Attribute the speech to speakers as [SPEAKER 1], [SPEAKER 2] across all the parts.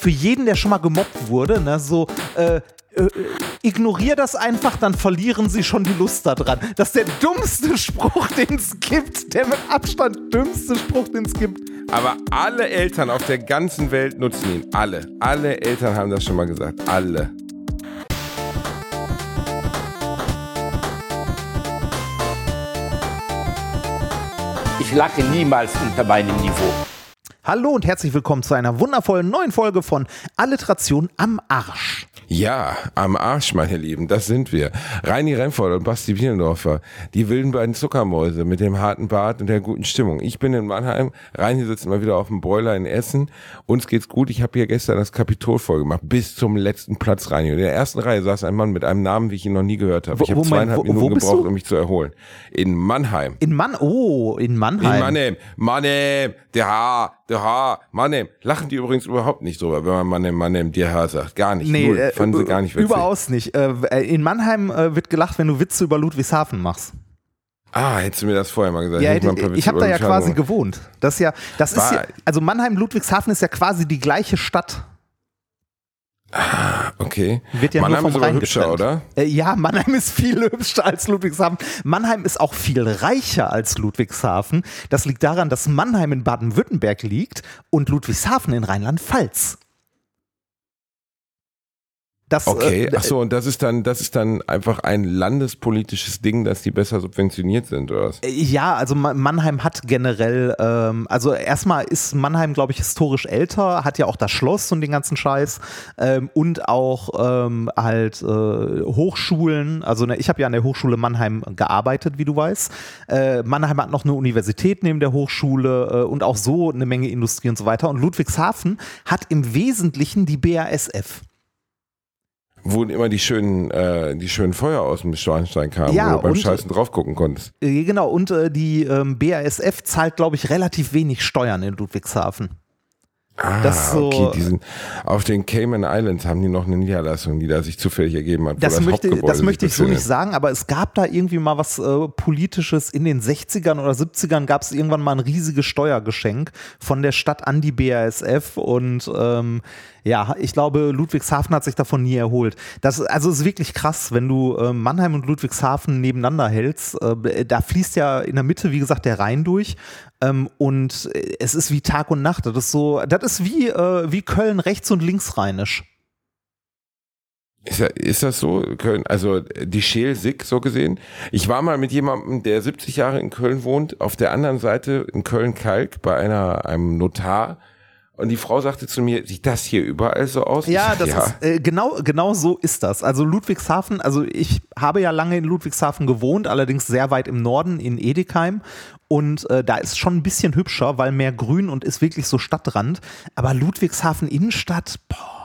[SPEAKER 1] für jeden, der schon mal gemobbt wurde, ne, so, äh, äh, ignorier das einfach, dann verlieren sie schon die Lust daran. Das ist der dummste Spruch, den es gibt. Der mit Abstand dümmste Spruch, den es gibt.
[SPEAKER 2] Aber alle Eltern auf der ganzen Welt nutzen ihn. Alle. Alle Eltern haben das schon mal gesagt. Alle.
[SPEAKER 3] Ich lache niemals unter meinem Niveau.
[SPEAKER 1] Hallo und herzlich willkommen zu einer wundervollen neuen Folge von Alliteration am Arsch.
[SPEAKER 2] Ja, am Arsch, meine Lieben, das sind wir. Reini Remford und Basti Bielendorfer, die wilden beiden Zuckermäuse mit dem harten Bart und der guten Stimmung. Ich bin in Mannheim, Reini sitzt mal wieder auf dem Boiler in Essen. Uns geht's gut. Ich habe hier gestern das Kapitol vollgemacht, bis zum letzten Platz, Reini. Und in der ersten Reihe saß ein Mann mit einem Namen, wie ich ihn noch nie gehört habe. Ich habe zweieinhalb wo, Minuten wo gebraucht, du? um mich zu erholen. In Mannheim.
[SPEAKER 1] In Mann, oh, in Mannheim.
[SPEAKER 2] In Mannheim, Mannheim, der Haar, der Haar, Mannheim. Lachen die übrigens überhaupt nicht drüber, wenn man Mannheim, Mannheim, der Haar sagt. Gar nicht. Nee, Null. Äh, Fanden sie gar nicht witzig.
[SPEAKER 1] Überaus nicht. Äh, äh, in Mannheim äh, wird gelacht, wenn du Witze über Ludwigshafen machst.
[SPEAKER 2] Ah, hättest du mir das vorher mal gesagt.
[SPEAKER 1] Ja, ich, ich habe da ja quasi gewohnt. Das ist ja, das ist ja, also Mannheim, Ludwigshafen ist ja quasi die gleiche Stadt.
[SPEAKER 2] Ah, okay.
[SPEAKER 1] Wird ja Mannheim ist aber hübscher, oder? Äh, ja, Mannheim ist viel hübscher als Ludwigshafen. Mannheim ist auch viel reicher als Ludwigshafen. Das liegt daran, dass Mannheim in Baden-Württemberg liegt und Ludwigshafen in Rheinland-Pfalz.
[SPEAKER 2] Das, okay, äh, ach so, und das ist dann, das ist dann einfach ein landespolitisches Ding, dass die besser subventioniert sind, oder was?
[SPEAKER 1] Äh, ja, also Mannheim hat generell, ähm, also erstmal ist Mannheim, glaube ich, historisch älter, hat ja auch das Schloss und den ganzen Scheiß ähm, und auch ähm, halt äh, Hochschulen. Also ne, ich habe ja an der Hochschule Mannheim gearbeitet, wie du weißt. Äh, Mannheim hat noch eine Universität neben der Hochschule äh, und auch so eine Menge Industrie und so weiter. Und Ludwigshafen hat im Wesentlichen die BASF
[SPEAKER 2] wo immer die schönen, äh, die schönen Feuer aus dem Schornstein kamen, ja, wo du beim und, Scheißen drauf gucken konntest.
[SPEAKER 1] Äh, genau, und äh, die ähm, BASF zahlt, glaube ich, relativ wenig Steuern in Ludwigshafen.
[SPEAKER 2] Ah, so, okay, die sind auf den Cayman Islands haben die noch eine Niederlassung, die da sich zufällig ergeben hat.
[SPEAKER 1] Das, das, möchte, das möchte ich so nicht sagen, aber es gab da irgendwie mal was äh, Politisches. In den 60ern oder 70ern gab es irgendwann mal ein riesiges Steuergeschenk von der Stadt an die BASF und ähm, ja, ich glaube, Ludwigshafen hat sich davon nie erholt. Das also ist wirklich krass, wenn du äh, Mannheim und Ludwigshafen nebeneinander hältst. Äh, da fließt ja in der Mitte, wie gesagt, der Rhein durch. Ähm, und es ist wie Tag und Nacht. Das ist so, das ist wie, äh, wie Köln rechts und links rheinisch.
[SPEAKER 2] Ist, ist das so? Köln, also die Scheel-Sick so gesehen. Ich war mal mit jemandem, der 70 Jahre in Köln wohnt, auf der anderen Seite in Köln-Kalk bei einer, einem Notar und die Frau sagte zu mir, sieht das hier überall so aus?
[SPEAKER 1] Ja, das ja. ist äh, genau, genau so ist das. Also Ludwigshafen, also ich habe ja lange in Ludwigshafen gewohnt, allerdings sehr weit im Norden in Edekheim. Und äh, da ist schon ein bisschen hübscher, weil mehr Grün und ist wirklich so Stadtrand. Aber Ludwigshafen Innenstadt, boah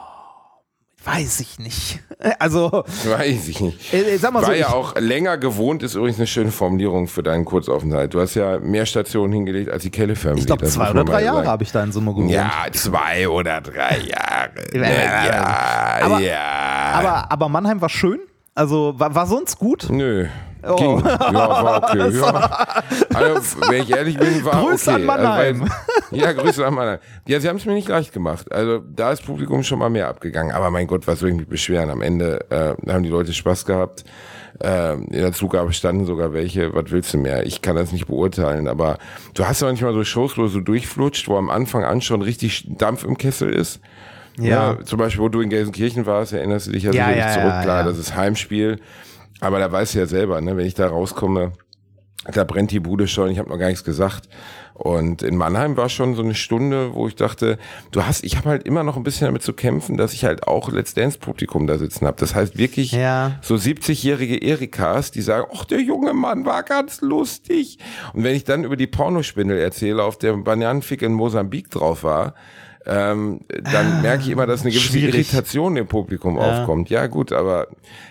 [SPEAKER 1] Weiß ich nicht. Also.
[SPEAKER 2] Weiß ich nicht. Äh, sag mal War so, ja auch länger gewohnt, ist übrigens eine schöne Formulierung für deinen Kurzaufenthalt. Du hast ja mehr Stationen hingelegt als die Kelle Family.
[SPEAKER 1] Ich glaube, zwei oder drei Jahre habe ich da in Summe gewohnt.
[SPEAKER 2] Ja, zwei oder drei Jahre.
[SPEAKER 1] ja, aber, ja. Aber, aber Mannheim war schön. Also war, war sonst gut?
[SPEAKER 2] Nö. Oh. Ging. Ja, war okay. Ja. Also, wenn ich ehrlich bin, war
[SPEAKER 1] Grüße
[SPEAKER 2] okay.
[SPEAKER 1] an Mannheim.
[SPEAKER 2] Also, weil, ja, Grüße an Mannheim. Ja, sie haben es mir nicht leicht gemacht. Also da ist Publikum schon mal mehr abgegangen. Aber mein Gott, was soll ich mich beschweren? Am Ende äh, haben die Leute Spaß gehabt. Äh, in der Zugabe standen sogar welche. Was willst du mehr? Ich kann das nicht beurteilen. Aber du hast ja manchmal so Shows, wo du so durchflutscht, wo am Anfang an schon richtig Dampf im Kessel ist. Ja. ja. Zum Beispiel, wo du in Gelsenkirchen warst, erinnerst du dich ja, ja sicherlich ja, zurück. Klar, das ist Heimspiel. Aber da weißt du ja selber, ne, wenn ich da rauskomme, da brennt die Bude schon, ich habe noch gar nichts gesagt. Und in Mannheim war schon so eine Stunde, wo ich dachte, du hast, ich habe halt immer noch ein bisschen damit zu kämpfen, dass ich halt auch Let's Dance Publikum da sitzen habe. Das heißt wirklich ja. so 70-jährige Erikas, die sagen, ach, der junge Mann war ganz lustig. Und wenn ich dann über die Pornospindel erzähle, auf der Bananenfick in Mosambik drauf war, ähm, dann ah, merke ich immer, dass eine gewisse schwierig. Irritation im Publikum ja. aufkommt. Ja, gut, aber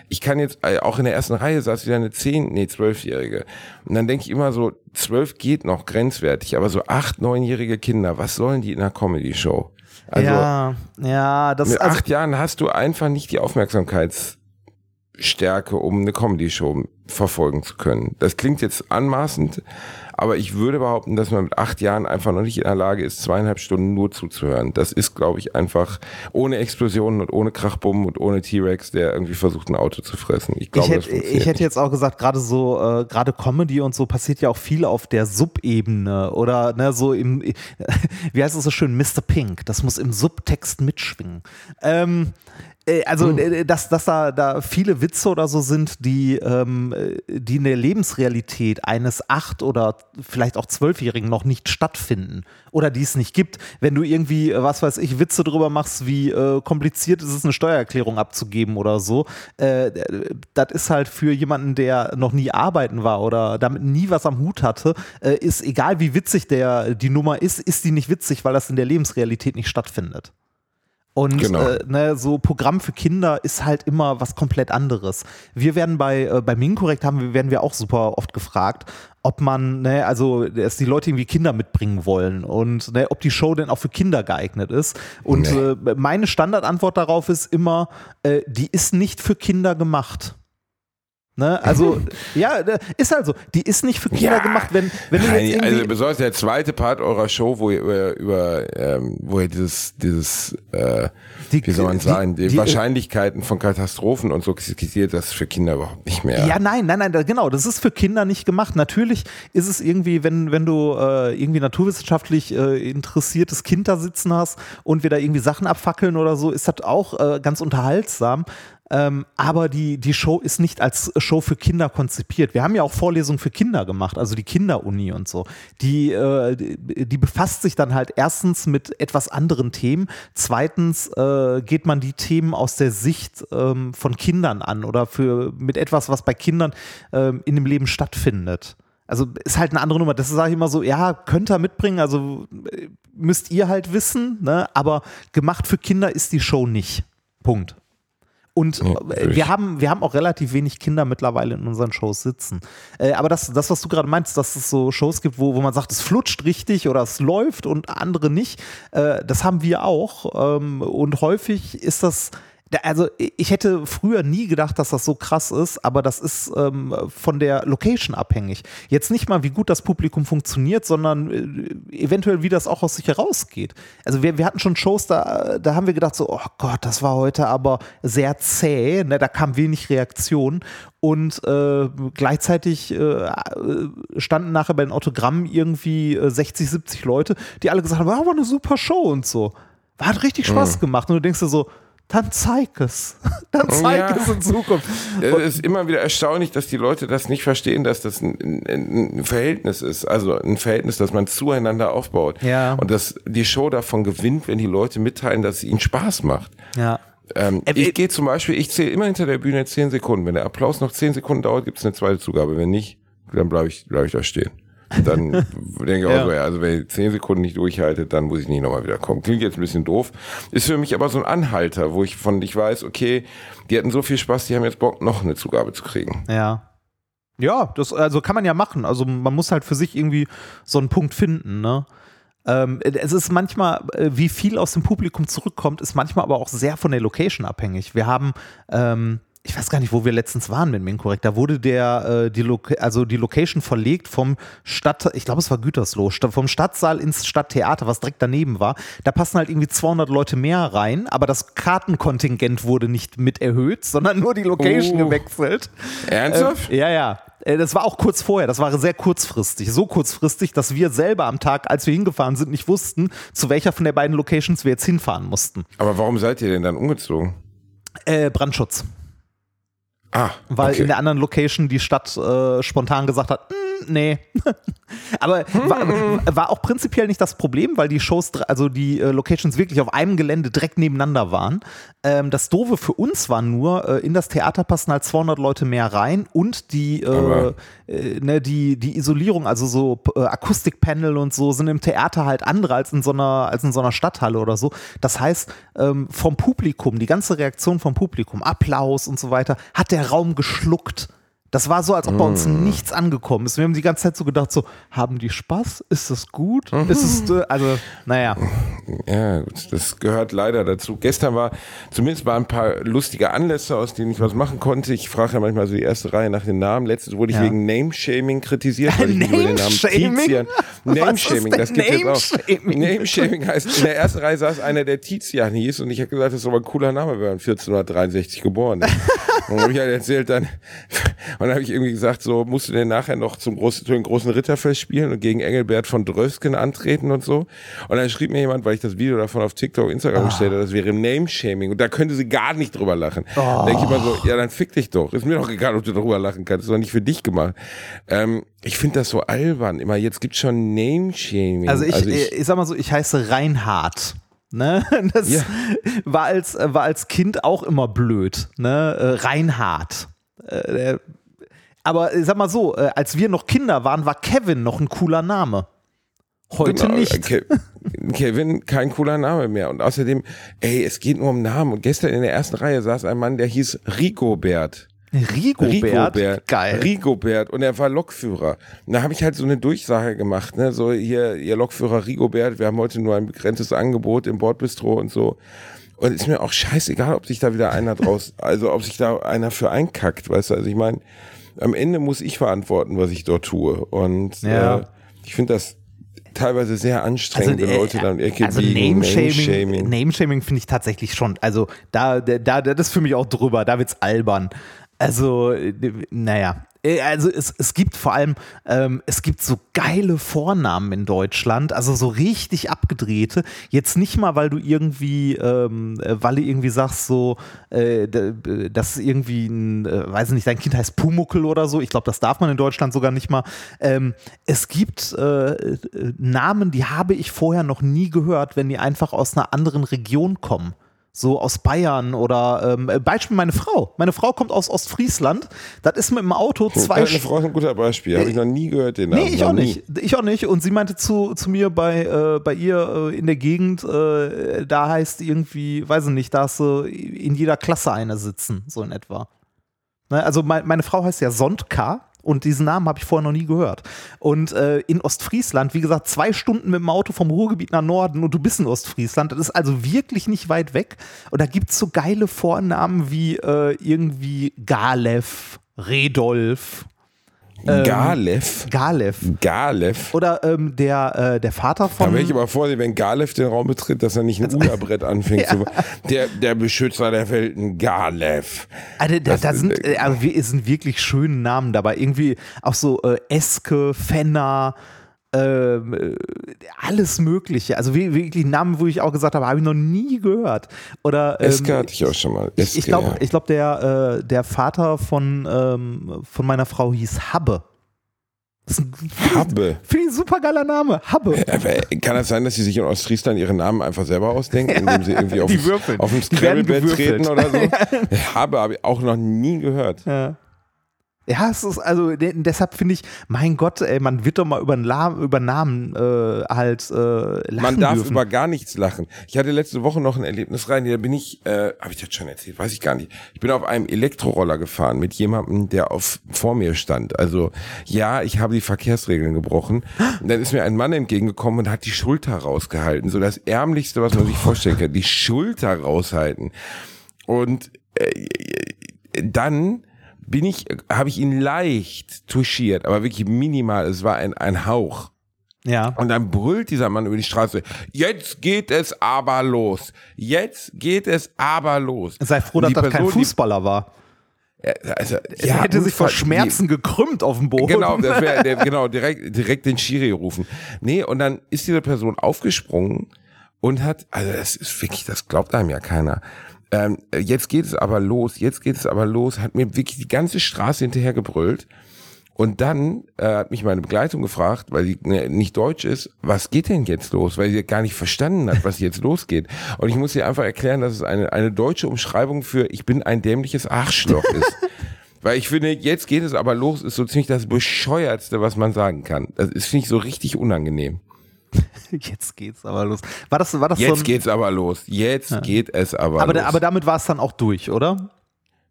[SPEAKER 2] ich kann jetzt, äh, auch in der ersten Reihe saß wieder eine zehn, nee, zwölfjährige. Und dann denke ich immer so, zwölf geht noch grenzwertig, aber so acht, neunjährige Kinder, was sollen die in einer Comedy-Show?
[SPEAKER 1] Also, ja, ja, das
[SPEAKER 2] Mit also, acht Jahren hast du einfach nicht die Aufmerksamkeitsstärke, um eine Comedy-Show verfolgen zu können. Das klingt jetzt anmaßend, aber ich würde behaupten, dass man mit acht Jahren einfach noch nicht in der Lage ist, zweieinhalb Stunden nur zuzuhören. Das ist, glaube ich, einfach ohne Explosionen und ohne Krachbumm und ohne T-Rex, der irgendwie versucht, ein Auto zu fressen.
[SPEAKER 1] Ich, glaube, ich, hätte, ich hätte jetzt auch gesagt, gerade so, äh, gerade Comedy und so passiert ja auch viel auf der Subebene oder ne, so im, wie heißt es so schön, Mr. Pink. Das muss im Subtext mitschwingen. Ähm, äh, also, mhm. dass, dass da, da viele Witze oder so sind, die, ähm, äh, die in der Lebensrealität eines acht- oder vielleicht auch zwölfjährigen noch nicht stattfinden oder die es nicht gibt. Wenn du irgendwie, was weiß ich, Witze drüber machst, wie äh, kompliziert ist es, eine Steuererklärung abzugeben oder so, äh, das ist halt für jemanden, der noch nie arbeiten war oder damit nie was am Hut hatte, äh, ist egal wie witzig der die Nummer ist, ist die nicht witzig, weil das in der Lebensrealität nicht stattfindet. Und genau. äh, ne, so Programm für Kinder ist halt immer was komplett anderes. Wir werden bei, äh, bei Minkorrekt haben, werden wir auch super oft gefragt, ob man, ne, also dass die Leute irgendwie Kinder mitbringen wollen und ne, ob die Show denn auch für Kinder geeignet ist. Und nee. äh, meine Standardantwort darauf ist immer, äh, die ist nicht für Kinder gemacht. Ne? Also, ja, ist halt so. Die ist nicht für Kinder ja, gemacht, wenn, wenn du
[SPEAKER 2] jetzt Also besonders der zweite Part eurer Show, wo ihr über, über ähm, wo ihr dieses, dieses äh, die, wie soll man sagen, die, die, Wahrscheinlichkeiten von Katastrophen und so skizziert, das ist für Kinder überhaupt nicht mehr.
[SPEAKER 1] Ja, nein, nein, nein, genau, das ist für Kinder nicht gemacht. Natürlich ist es irgendwie, wenn, wenn du äh, irgendwie naturwissenschaftlich äh, interessiertes Kind da sitzen hast und wir da irgendwie Sachen abfackeln oder so, ist das auch äh, ganz unterhaltsam. Ähm, aber die, die Show ist nicht als Show für Kinder konzipiert. Wir haben ja auch Vorlesungen für Kinder gemacht, also die Kinderuni und so. Die, äh, die, die, befasst sich dann halt erstens mit etwas anderen Themen. Zweitens äh, geht man die Themen aus der Sicht ähm, von Kindern an oder für, mit etwas, was bei Kindern ähm, in dem Leben stattfindet. Also ist halt eine andere Nummer. Das sage ich immer so, ja, könnt ihr mitbringen, also äh, müsst ihr halt wissen, ne? aber gemacht für Kinder ist die Show nicht. Punkt. Und ja, wir, haben, wir haben auch relativ wenig Kinder mittlerweile in unseren Shows sitzen. Äh, aber das, das, was du gerade meinst, dass es so Shows gibt, wo, wo man sagt, es flutscht richtig oder es läuft und andere nicht, äh, das haben wir auch. Ähm, und häufig ist das also ich hätte früher nie gedacht, dass das so krass ist, aber das ist ähm, von der Location abhängig. Jetzt nicht mal, wie gut das Publikum funktioniert, sondern äh, eventuell, wie das auch aus sich herausgeht. Also wir, wir hatten schon Shows, da, da haben wir gedacht, so, oh Gott, das war heute aber sehr zäh, ne? da kam wenig Reaktion. Und äh, gleichzeitig äh, standen nachher bei den Autogrammen irgendwie 60, äh, 70 Leute, die alle gesagt haben, war aber eine super Show und so. Hat richtig Spaß mhm. gemacht. Und du denkst dir so, dann zeig es. Dann zeig ja. es in Zukunft.
[SPEAKER 2] Es ist immer wieder erstaunlich, dass die Leute das nicht verstehen, dass das ein, ein, Verhältnis ist. Also ein Verhältnis, das man zueinander aufbaut.
[SPEAKER 1] Ja.
[SPEAKER 2] Und dass die Show davon gewinnt, wenn die Leute mitteilen, dass es ihnen Spaß macht.
[SPEAKER 1] Ja.
[SPEAKER 2] Ähm, äh, ich gehe zum Beispiel, ich zähle immer hinter der Bühne zehn Sekunden. Wenn der Applaus noch zehn Sekunden dauert, gibt es eine zweite Zugabe. Wenn nicht, dann bleibe ich, bleib ich da stehen. Dann denke ich auch ja. so, ja, also wenn ich zehn Sekunden nicht durchhalte, dann muss ich nicht nochmal wieder kommen. Klingt jetzt ein bisschen doof. Ist für mich aber so ein Anhalter, wo ich von ich weiß, okay, die hatten so viel Spaß, die haben jetzt Bock, noch eine Zugabe zu kriegen.
[SPEAKER 1] Ja. Ja, das also kann man ja machen. Also man muss halt für sich irgendwie so einen Punkt finden, ne? Ähm, es ist manchmal, äh, wie viel aus dem Publikum zurückkommt, ist manchmal aber auch sehr von der Location abhängig. Wir haben ähm, ich weiß gar nicht, wo wir letztens waren mit Minkorrekt. Da wurde der, äh, die also die Location verlegt vom Stadt, ich glaube, es war Gütersloh, vom Stadtsaal ins Stadttheater, was direkt daneben war. Da passen halt irgendwie 200 Leute mehr rein, aber das Kartenkontingent wurde nicht mit erhöht, sondern nur die Location oh. gewechselt.
[SPEAKER 2] Ernsthaft?
[SPEAKER 1] Äh, ja, ja. Äh, das war auch kurz vorher, das war sehr kurzfristig. So kurzfristig, dass wir selber am Tag, als wir hingefahren sind, nicht wussten, zu welcher von der beiden Locations wir jetzt hinfahren mussten.
[SPEAKER 2] Aber warum seid ihr denn dann umgezogen?
[SPEAKER 1] Äh, Brandschutz.
[SPEAKER 2] Ah,
[SPEAKER 1] weil okay. in der anderen Location die Stadt äh, spontan gesagt hat, mm, nee. Aber war, war, auch prinzipiell nicht das Problem, weil die Shows, also die äh, Locations wirklich auf einem Gelände direkt nebeneinander waren. Ähm, das Doofe für uns war nur, äh, in das Theater passen halt 200 Leute mehr rein und die, äh, äh, ne, die, die Isolierung, also so äh, Akustikpanel und so, sind im Theater halt andere als in so einer, als in so einer Stadthalle oder so. Das heißt, ähm, vom Publikum, die ganze Reaktion vom Publikum, Applaus und so weiter, hat der Raum geschluckt. Das war so, als ob bei uns mm. nichts angekommen ist. Wir haben die ganze Zeit so gedacht, so, haben die Spaß? Ist das gut? Mhm. Ist es, äh, also, naja.
[SPEAKER 2] Ja, gut, das gehört leider dazu. Gestern war, zumindest waren ein paar lustige Anlässe, aus denen ich was machen konnte. Ich frage ja manchmal so die erste Reihe nach den Namen. Letztes wurde ich ja. wegen Name-Shaming kritisiert, weil ich über den Namen Tizian. Name-Shaming, das gibt es jetzt auch. Name-Shaming heißt, in der ersten Reihe saß einer, der Tizian hieß und ich habe gesagt, das ist aber ein cooler Name, wenn man 1463 geboren ist. und habe ich halt erzählt dann, und dann habe ich irgendwie gesagt, so musst du denn nachher noch zum großen, zu den großen Ritterfest spielen und gegen Engelbert von Drösken antreten und so. Und dann schrieb mir jemand, weil ich das Video davon auf TikTok, Instagram oh. gestellt habe, das wäre Name-Shaming und da könnte sie gar nicht drüber lachen. Oh. Da denke ich immer so, ja, dann fick dich doch. Ist mir doch egal, ob du darüber lachen kannst. Das ist doch nicht für dich gemacht. Ähm, ich finde das so albern. Immer jetzt gibt's schon Name-Shaming.
[SPEAKER 1] Also ich, also ich, ich sag mal so, ich heiße Reinhard. Ne? Das ja. war, als, war als Kind auch immer blöd. Ne? Äh, Reinhard. Äh, aber sag mal so, äh, als wir noch Kinder waren, war Kevin noch ein cooler Name. Heute genau, nicht.
[SPEAKER 2] Ke Kevin, kein cooler Name mehr. Und außerdem, ey, es geht nur um Namen. Und gestern in der ersten Reihe saß ein Mann, der hieß Rigobert.
[SPEAKER 1] Rigobert? Rigobert.
[SPEAKER 2] Geil. Rigobert. Und er war Lokführer. Und da habe ich halt so eine Durchsage gemacht, ne? So, hier, ihr Lokführer Rigobert, wir haben heute nur ein begrenztes Angebot im Bordbistro und so. Und ist mir auch scheißegal, ob sich da wieder einer draus, also ob sich da einer für einkackt, weißt du? Also ich meine, am Ende muss ich verantworten, was ich dort tue. Und ja. äh, ich finde das teilweise sehr anstrengend, also, wenn Leute äh, dann Ecke
[SPEAKER 1] also biegen. Name-Shaming Name -Shaming finde ich tatsächlich schon, also da, da, das ist für mich auch drüber, da wird's albern. Also, äh, naja, äh, also es, es gibt vor allem, ähm, es gibt so geile Vornamen in Deutschland, also so richtig abgedrehte. Jetzt nicht mal, weil du irgendwie, ähm, äh, weil du irgendwie sagst, so, äh, das ist irgendwie ein, äh, weiß nicht, dein Kind heißt Pumuckel oder so. Ich glaube, das darf man in Deutschland sogar nicht mal. Ähm, es gibt äh, Namen, die habe ich vorher noch nie gehört, wenn die einfach aus einer anderen Region kommen so aus Bayern oder ähm, Beispiel meine Frau. Meine Frau kommt aus Ostfriesland. Das ist mit dem Auto zwei
[SPEAKER 2] Meine Frau ist ein guter Beispiel. Habe ich noch nie gehört den Namen.
[SPEAKER 1] Nee, ich auch nicht. Ich auch nicht. Und sie meinte zu, zu mir bei, äh, bei ihr äh, in der Gegend, äh, da heißt irgendwie, weiß ich nicht, da hast du in jeder Klasse eine sitzen, so in etwa. Ne? Also mein, meine Frau heißt ja Sondka. Und diesen Namen habe ich vorher noch nie gehört. Und äh, in Ostfriesland, wie gesagt, zwei Stunden mit dem Auto vom Ruhrgebiet nach Norden und du bist in Ostfriesland. Das ist also wirklich nicht weit weg. Und da gibt es so geile Vornamen wie äh, irgendwie Galev, Redolf,
[SPEAKER 2] ähm, Galev.
[SPEAKER 1] Galev.
[SPEAKER 2] Galev.
[SPEAKER 1] Oder ähm, der, äh, der Vater von.
[SPEAKER 2] Da wäre ich aber vorsichtig, wenn Galev den Raum betritt, dass er nicht ein Uderbrett anfängt ja. zu. Der, der Beschützer der Welten, Galev.
[SPEAKER 1] Also, da, da sind, äh, also, sind wirklich schöne Namen dabei. Irgendwie auch so äh, Eske, Fenner, ähm, äh, alles Mögliche. Also wirklich Namen, wo ich auch gesagt habe, habe ich noch nie gehört. Oder
[SPEAKER 2] ähm, Eske hatte ich auch schon mal.
[SPEAKER 1] Eske, ich glaube, ja. glaub, der, äh, der Vater von, ähm, von meiner Frau hieß Habbe.
[SPEAKER 2] Habbe.
[SPEAKER 1] Finde ich ein super geiler Name. Habbe.
[SPEAKER 2] Äh, kann das sein, dass sie sich in Ostfriesland ihren Namen einfach selber ausdenken, indem sie irgendwie auf, auf dem Scrabble-Bett treten oder so? Habbe habe ich auch noch nie gehört.
[SPEAKER 1] Ja. Ja, es ist also deshalb finde ich, mein Gott, ey, man wird doch mal über, über Namen äh, halt äh, lachen
[SPEAKER 2] Man darf
[SPEAKER 1] dürfen.
[SPEAKER 2] über gar nichts lachen. Ich hatte letzte Woche noch ein Erlebnis rein, da bin ich, äh, habe ich das schon erzählt, weiß ich gar nicht. Ich bin auf einem Elektroroller gefahren mit jemandem, der auf vor mir stand. Also ja, ich habe die Verkehrsregeln gebrochen. Und dann ist mir ein Mann entgegengekommen und hat die Schulter rausgehalten, so das ärmlichste, was man sich vorstellen kann, die Schulter raushalten. Und äh, dann bin ich, habe ich ihn leicht touchiert, aber wirklich minimal. Es war ein, ein Hauch.
[SPEAKER 1] Ja.
[SPEAKER 2] Und dann brüllt dieser Mann über die Straße, jetzt geht es aber los. Jetzt geht es aber los.
[SPEAKER 1] Sei froh, dass das Person, kein Fußballer war.
[SPEAKER 2] Also,
[SPEAKER 1] er ja, hätte sich vor Schmerzen die, gekrümmt auf dem Boden.
[SPEAKER 2] Genau, das wär, der, genau, direkt, direkt den Schiri rufen. Nee, und dann ist diese Person aufgesprungen und hat, also das ist wirklich, das glaubt einem ja keiner ähm, jetzt geht es aber los, jetzt geht es aber los, hat mir wirklich die ganze Straße hinterher gebrüllt. Und dann äh, hat mich meine Begleitung gefragt, weil sie ne, nicht deutsch ist, was geht denn jetzt los? Weil sie gar nicht verstanden hat, was jetzt losgeht. Und ich muss ihr einfach erklären, dass es eine, eine deutsche Umschreibung für ich bin ein dämliches Arschloch ist. weil ich finde, jetzt geht es aber los, ist so ziemlich das bescheuertste, was man sagen kann. Das ist, finde ich, so richtig unangenehm.
[SPEAKER 1] Jetzt geht's aber los. War das, war das
[SPEAKER 2] Jetzt
[SPEAKER 1] so
[SPEAKER 2] geht's aber los. Jetzt ja. geht es aber,
[SPEAKER 1] aber
[SPEAKER 2] los.
[SPEAKER 1] aber damit war es dann auch durch, oder?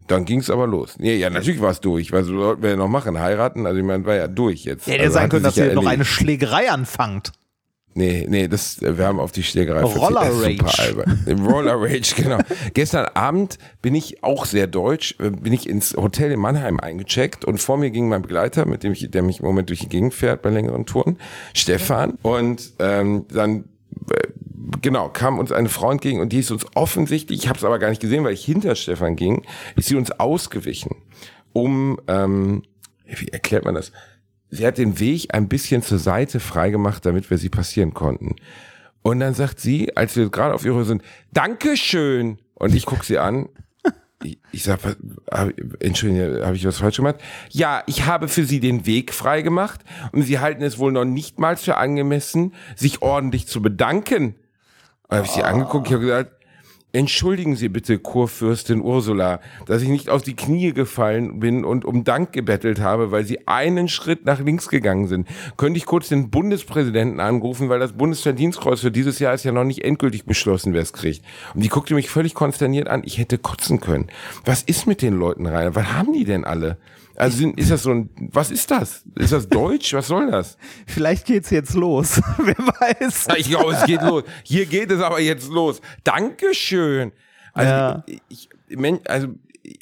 [SPEAKER 2] Dann ging's aber los. Nee, ja, natürlich war es durch, so sollten wir ja noch machen, heiraten. Also ich meine, war ja durch jetzt.
[SPEAKER 1] Ja, hätte
[SPEAKER 2] also
[SPEAKER 1] sein können, dass
[SPEAKER 2] sich ja
[SPEAKER 1] ihr noch eine Schlägerei anfangt.
[SPEAKER 2] Nee, nee, das, wir haben auf die Schlägerei
[SPEAKER 1] Roller Rage.
[SPEAKER 2] Roller Rage, genau. Gestern Abend bin ich auch sehr deutsch, äh, bin ich ins Hotel in Mannheim eingecheckt und vor mir ging mein Begleiter, mit dem ich, der mich im Moment durch die Gegend fährt bei längeren Touren, Stefan. Und ähm, dann äh, genau, kam uns eine Frau entgegen und die ist uns offensichtlich, ich habe es aber gar nicht gesehen, weil ich hinter Stefan ging, ist sie uns ausgewichen, um, ähm, wie erklärt man das? Sie hat den Weg ein bisschen zur Seite freigemacht, damit wir sie passieren konnten. Und dann sagt sie, als wir gerade auf ihrer sind, Dankeschön. Und ich guck sie an. Ich, ich sag, hab, Entschuldigung, habe ich was falsch gemacht? Ja, ich habe für Sie den Weg freigemacht und Sie halten es wohl noch nicht mal für angemessen, sich ordentlich zu bedanken. Und habe ich sie angeguckt, ich habe gesagt, entschuldigen Sie bitte, Kurfürstin Ursula, dass ich nicht auf die Knie gefallen bin und um Dank gebettelt habe, weil Sie einen Schritt nach links gegangen sind. Könnte ich kurz den Bundespräsidenten anrufen, weil das Bundesverdienstkreuz für dieses Jahr ist ja noch nicht endgültig beschlossen, wer es kriegt. Und die guckte mich völlig konsterniert an, ich hätte kotzen können. Was ist mit den Leuten rein? Was haben die denn alle? Also sind, ist das so ein, was ist das? Ist das Deutsch? Was soll das?
[SPEAKER 1] Vielleicht geht's jetzt los. Wer weiß.
[SPEAKER 2] Ich glaube, es geht los. Hier geht es aber jetzt los. Dankeschön. Also,
[SPEAKER 1] Ja.
[SPEAKER 2] ich, Men- also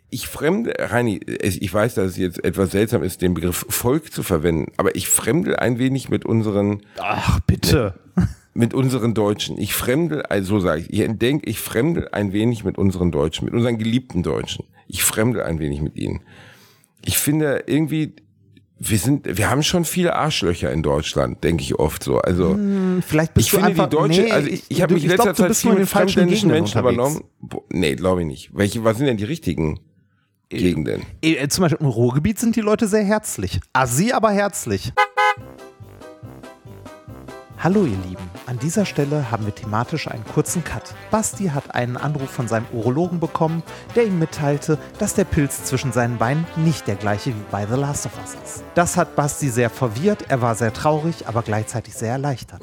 [SPEAKER 2] ich fremde, Reini, ich weiß, dass es jetzt etwas seltsam ist, den Begriff Volk zu verwenden, aber ich fremdel ein wenig mit unseren,
[SPEAKER 1] Ach, bitte.
[SPEAKER 2] mit unseren Deutschen. Ich fremdel, also so sage ich, ich denke, ich fremdel ein wenig mit unseren Deutschen, mit unseren geliebten Deutschen. Ich fremdel ein wenig mit ihnen. Ich finde irgendwie, wir sind, wir haben schon viele Arschlöcher in Deutschland, denke ich oft so. Also,
[SPEAKER 1] Vielleicht bist
[SPEAKER 2] ich
[SPEAKER 1] du
[SPEAKER 2] finde
[SPEAKER 1] einfach,
[SPEAKER 2] die deutsche,
[SPEAKER 1] nee,
[SPEAKER 2] also ich, ich habe mich in letzter
[SPEAKER 1] glaub,
[SPEAKER 2] Zeit viel mit
[SPEAKER 1] den falschen
[SPEAKER 2] fremdländischen Menschen
[SPEAKER 1] unterwegs.
[SPEAKER 2] übernommen. Nee, glaube ich nicht. Welche, was sind denn die richtigen Gegenden?
[SPEAKER 1] Äh, Zum Beispiel im Ruhrgebiet sind die Leute sehr herzlich. Assi, aber herzlich. Hallo ihr Lieben, an dieser Stelle haben wir thematisch einen kurzen Cut. Basti hat einen Anruf von seinem Urologen bekommen, der ihm mitteilte, dass der Pilz zwischen seinen Beinen nicht der gleiche wie bei The Last of Us ist. Das hat Basti sehr verwirrt, er war sehr traurig, aber gleichzeitig sehr erleichtert.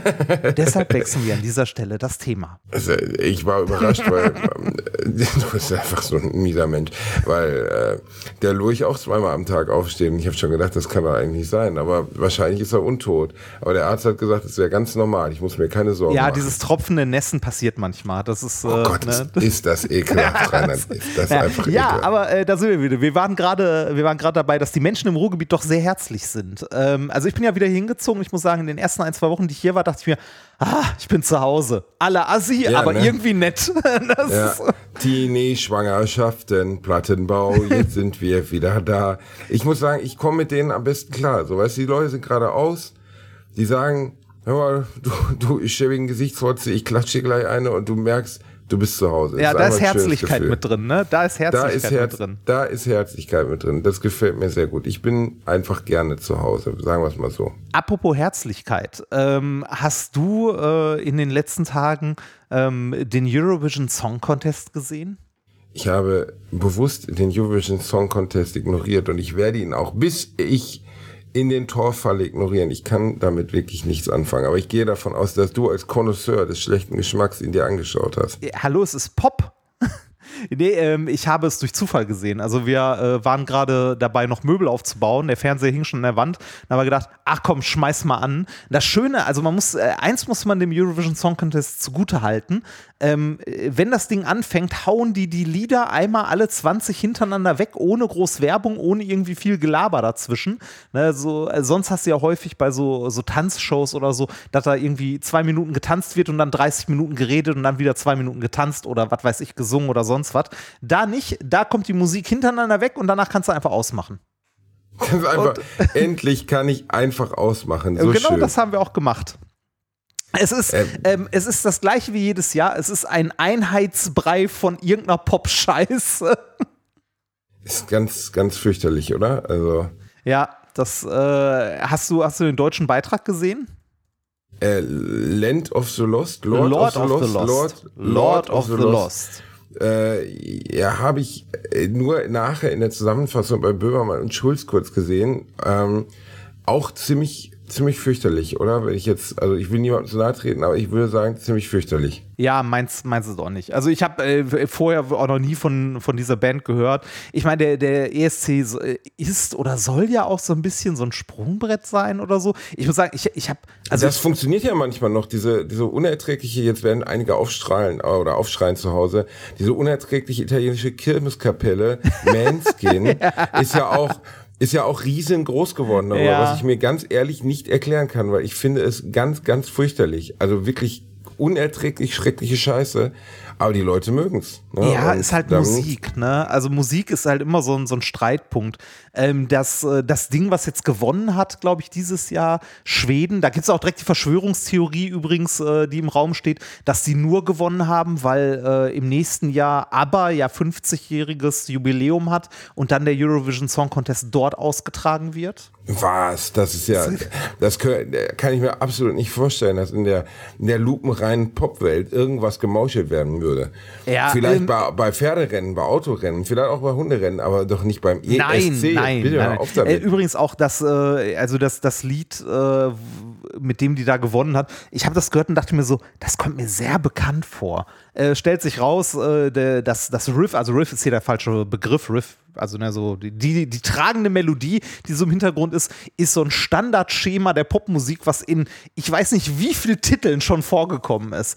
[SPEAKER 1] Deshalb wechseln wir an dieser Stelle das Thema.
[SPEAKER 2] Also, ich war überrascht, weil ähm, du bist einfach so ein mieser Mensch, weil äh, der Lurch auch zweimal am Tag aufsteht. Und ich habe schon gedacht, das kann doch eigentlich nicht sein, aber wahrscheinlich ist er untot. Aber der Arzt hat gesagt, es wäre ganz normal. Ich muss mir keine Sorgen
[SPEAKER 1] Ja,
[SPEAKER 2] machen.
[SPEAKER 1] dieses tropfende Nässen passiert manchmal. Das ist,
[SPEAKER 2] oh
[SPEAKER 1] äh,
[SPEAKER 2] Gott,
[SPEAKER 1] ne?
[SPEAKER 2] ist, das ekelhaft, Rheinland. Ist das
[SPEAKER 1] Ja,
[SPEAKER 2] einfach
[SPEAKER 1] ja
[SPEAKER 2] ekelhaft.
[SPEAKER 1] aber äh, da sind wir wieder. Wir waren gerade, wir waren gerade dabei, dass die Menschen im Ruhrgebiet doch sehr herzlich sind. Ähm, also ich bin ja wieder hingezogen. Ich muss sagen, in den ersten ein, zwei Wochen, die ich hier war, dachte ich mir, ah, ich bin zu Hause. Alle Assi,
[SPEAKER 2] Ja,
[SPEAKER 1] aber
[SPEAKER 2] ne?
[SPEAKER 1] irgendwie nett. Das
[SPEAKER 2] Ja,
[SPEAKER 1] ist,
[SPEAKER 2] Teenie-Schwangerschaften, Plattenbau, jetzt sind wir wieder da. Ich muss sagen, ich komme mit denen am besten klar. So, weißt du, die Leute sind gerade aus, die sagen, hör mal, du, du schäbigen Gesichtsrotze, ich klatsche gleich eine und du merkst, du bist zu Hause.
[SPEAKER 1] ja,
[SPEAKER 2] Das
[SPEAKER 1] da ist Herzlichkeit mit drin, ne? Da ist
[SPEAKER 2] Da
[SPEAKER 1] Herzlichkeit
[SPEAKER 2] ist, Herz,
[SPEAKER 1] mit drin.
[SPEAKER 2] da ist Herzlichkeit mit drin. Das gefällt mir sehr gut. Ich bin einfach gerne zu Hause, sagen wir es mal so.
[SPEAKER 1] Apropos Herzlichkeit, ähm, hast du äh, in den letzten Tagen ähm, den Eurovision Song Contest gesehen?
[SPEAKER 2] Ich habe bewusst den Eurovision Song Contest ignoriert und ich werde ihn auch, bis ich in den Tor falle, ignorieren. Ich kann damit wirklich nichts anfangen. Aber ich gehe davon aus, dass du als Connoisseur des schlechten Geschmacks ihn dir angeschaut hast.
[SPEAKER 1] Äh, Hallo, es ist Pop. nee, ähm, ich habe es durch Zufall gesehen. Also wir äh, waren gerade dabei, noch Möbel aufzubauen. Der Fernseher hing schon an der Wand. Da haben wir gedacht, ach komm, schmeiß mal an. Das Schöne, also man muss, äh, eins muss man dem Eurovision Song Contest zugute halten. Ähm, äh, wenn das Ding anfängt, hauen die die Lieder einmal alle 20 hintereinander weg, ohne groß Werbung, ohne irgendwie viel Gelaber dazwischen. Ne, so, äh, sonst hast du ja häufig bei so, so Tanzshows oder so, dass da irgendwie zwei Minuten getanzt wird und dann 30 Minuten geredet und dann wieder zwei Minuten getanzt oder was weiß ich, gesungen oder sonst was. Da nicht, da kommt die Musik hintereinander weg und danach kannst du einfach ausmachen.
[SPEAKER 2] Einfach, endlich kann ich einfach ausmachen. So
[SPEAKER 1] genau
[SPEAKER 2] schön.
[SPEAKER 1] das haben wir auch gemacht. Es ist,
[SPEAKER 2] Ähm.
[SPEAKER 1] ähm, es ist das gleiche wie jedes Jahr. Es ist ein Einheitsbrei von irgendeiner Pop-Scheiße.
[SPEAKER 2] Ist ganz, ganz fürchterlich, oder? Also,
[SPEAKER 1] Ja, das äh, hast du, hast du den deutschen Beitrag gesehen?
[SPEAKER 2] äh, Land of the Lost, Lord, of, the Lost, Lord,
[SPEAKER 1] Lord of the Lost.
[SPEAKER 2] Äh, ja, habe ich äh, nur nachher in der Zusammenfassung bei Böhmermann und Schulz kurz gesehen. Ähm, auch ziemlich ziemlich fürchterlich, oder? Wenn ich jetzt, also ich will niemandem zu nahe treten, aber ich würde sagen, ziemlich fürchterlich.
[SPEAKER 1] Ja, meins, meins ist auch nicht. Also ich habe äh, vorher auch noch nie von, von dieser Band gehört. Ich meine, der, der ESC äh, ist oder soll ja auch so ein bisschen so ein Sprungbrett sein oder so. Ich muss sagen, ich, ich habe.
[SPEAKER 2] Also das funktioniert ja manchmal noch, diese, diese unerträgliche, jetzt werden einige aufstrahlen oder aufschreien zu Hause, diese unerträgliche italienische Kirmeskapelle, Manskin, ja. ist ja auch ist ja auch riesengroß geworden, aber ja. was ich mir ganz ehrlich nicht erklären kann, weil ich finde es ganz, ganz fürchterlich. Also wirklich unerträglich schreckliche Scheiße. Aber die Leute mögen's.
[SPEAKER 1] Ne? Ja, Und ist halt Musik, ne? Also Musik ist halt immer so ein, so ein Streitpunkt. Ähm, das, äh, das Ding, was jetzt gewonnen hat, glaube ich, dieses Jahr, Schweden, da gibt es auch direkt die Verschwörungstheorie übrigens, äh, die im Raum steht, dass sie nur gewonnen haben, weil äh, im nächsten Jahr ABBA ja 50-jähriges Jubiläum hat und dann der Eurovision Song Contest dort ausgetragen wird.
[SPEAKER 2] Was? Das ist ja, das kann ich mir absolut nicht vorstellen, dass in der, in der lupenreinen Popwelt irgendwas gemauschelt werden würde. Ja, vielleicht ähm, bei, bei Pferderennen, bei Autorennen, vielleicht auch bei Hunderennen, aber doch nicht beim ESC.
[SPEAKER 1] Nein, nein, Bitte nein. Auf damit. Äh, übrigens auch das, äh, also das, das Lied, äh, mit dem die da gewonnen hat. Ich habe das gehört und dachte mir so, das kommt mir sehr bekannt vor. Äh, stellt sich raus, äh, der, das, das Riff, also Riff ist hier der falsche Begriff, Riff also ne, so die, die, die tragende Melodie, die so im Hintergrund ist, ist so ein Standardschema der Popmusik, was in ich weiß nicht wie vielen Titeln schon vorgekommen ist.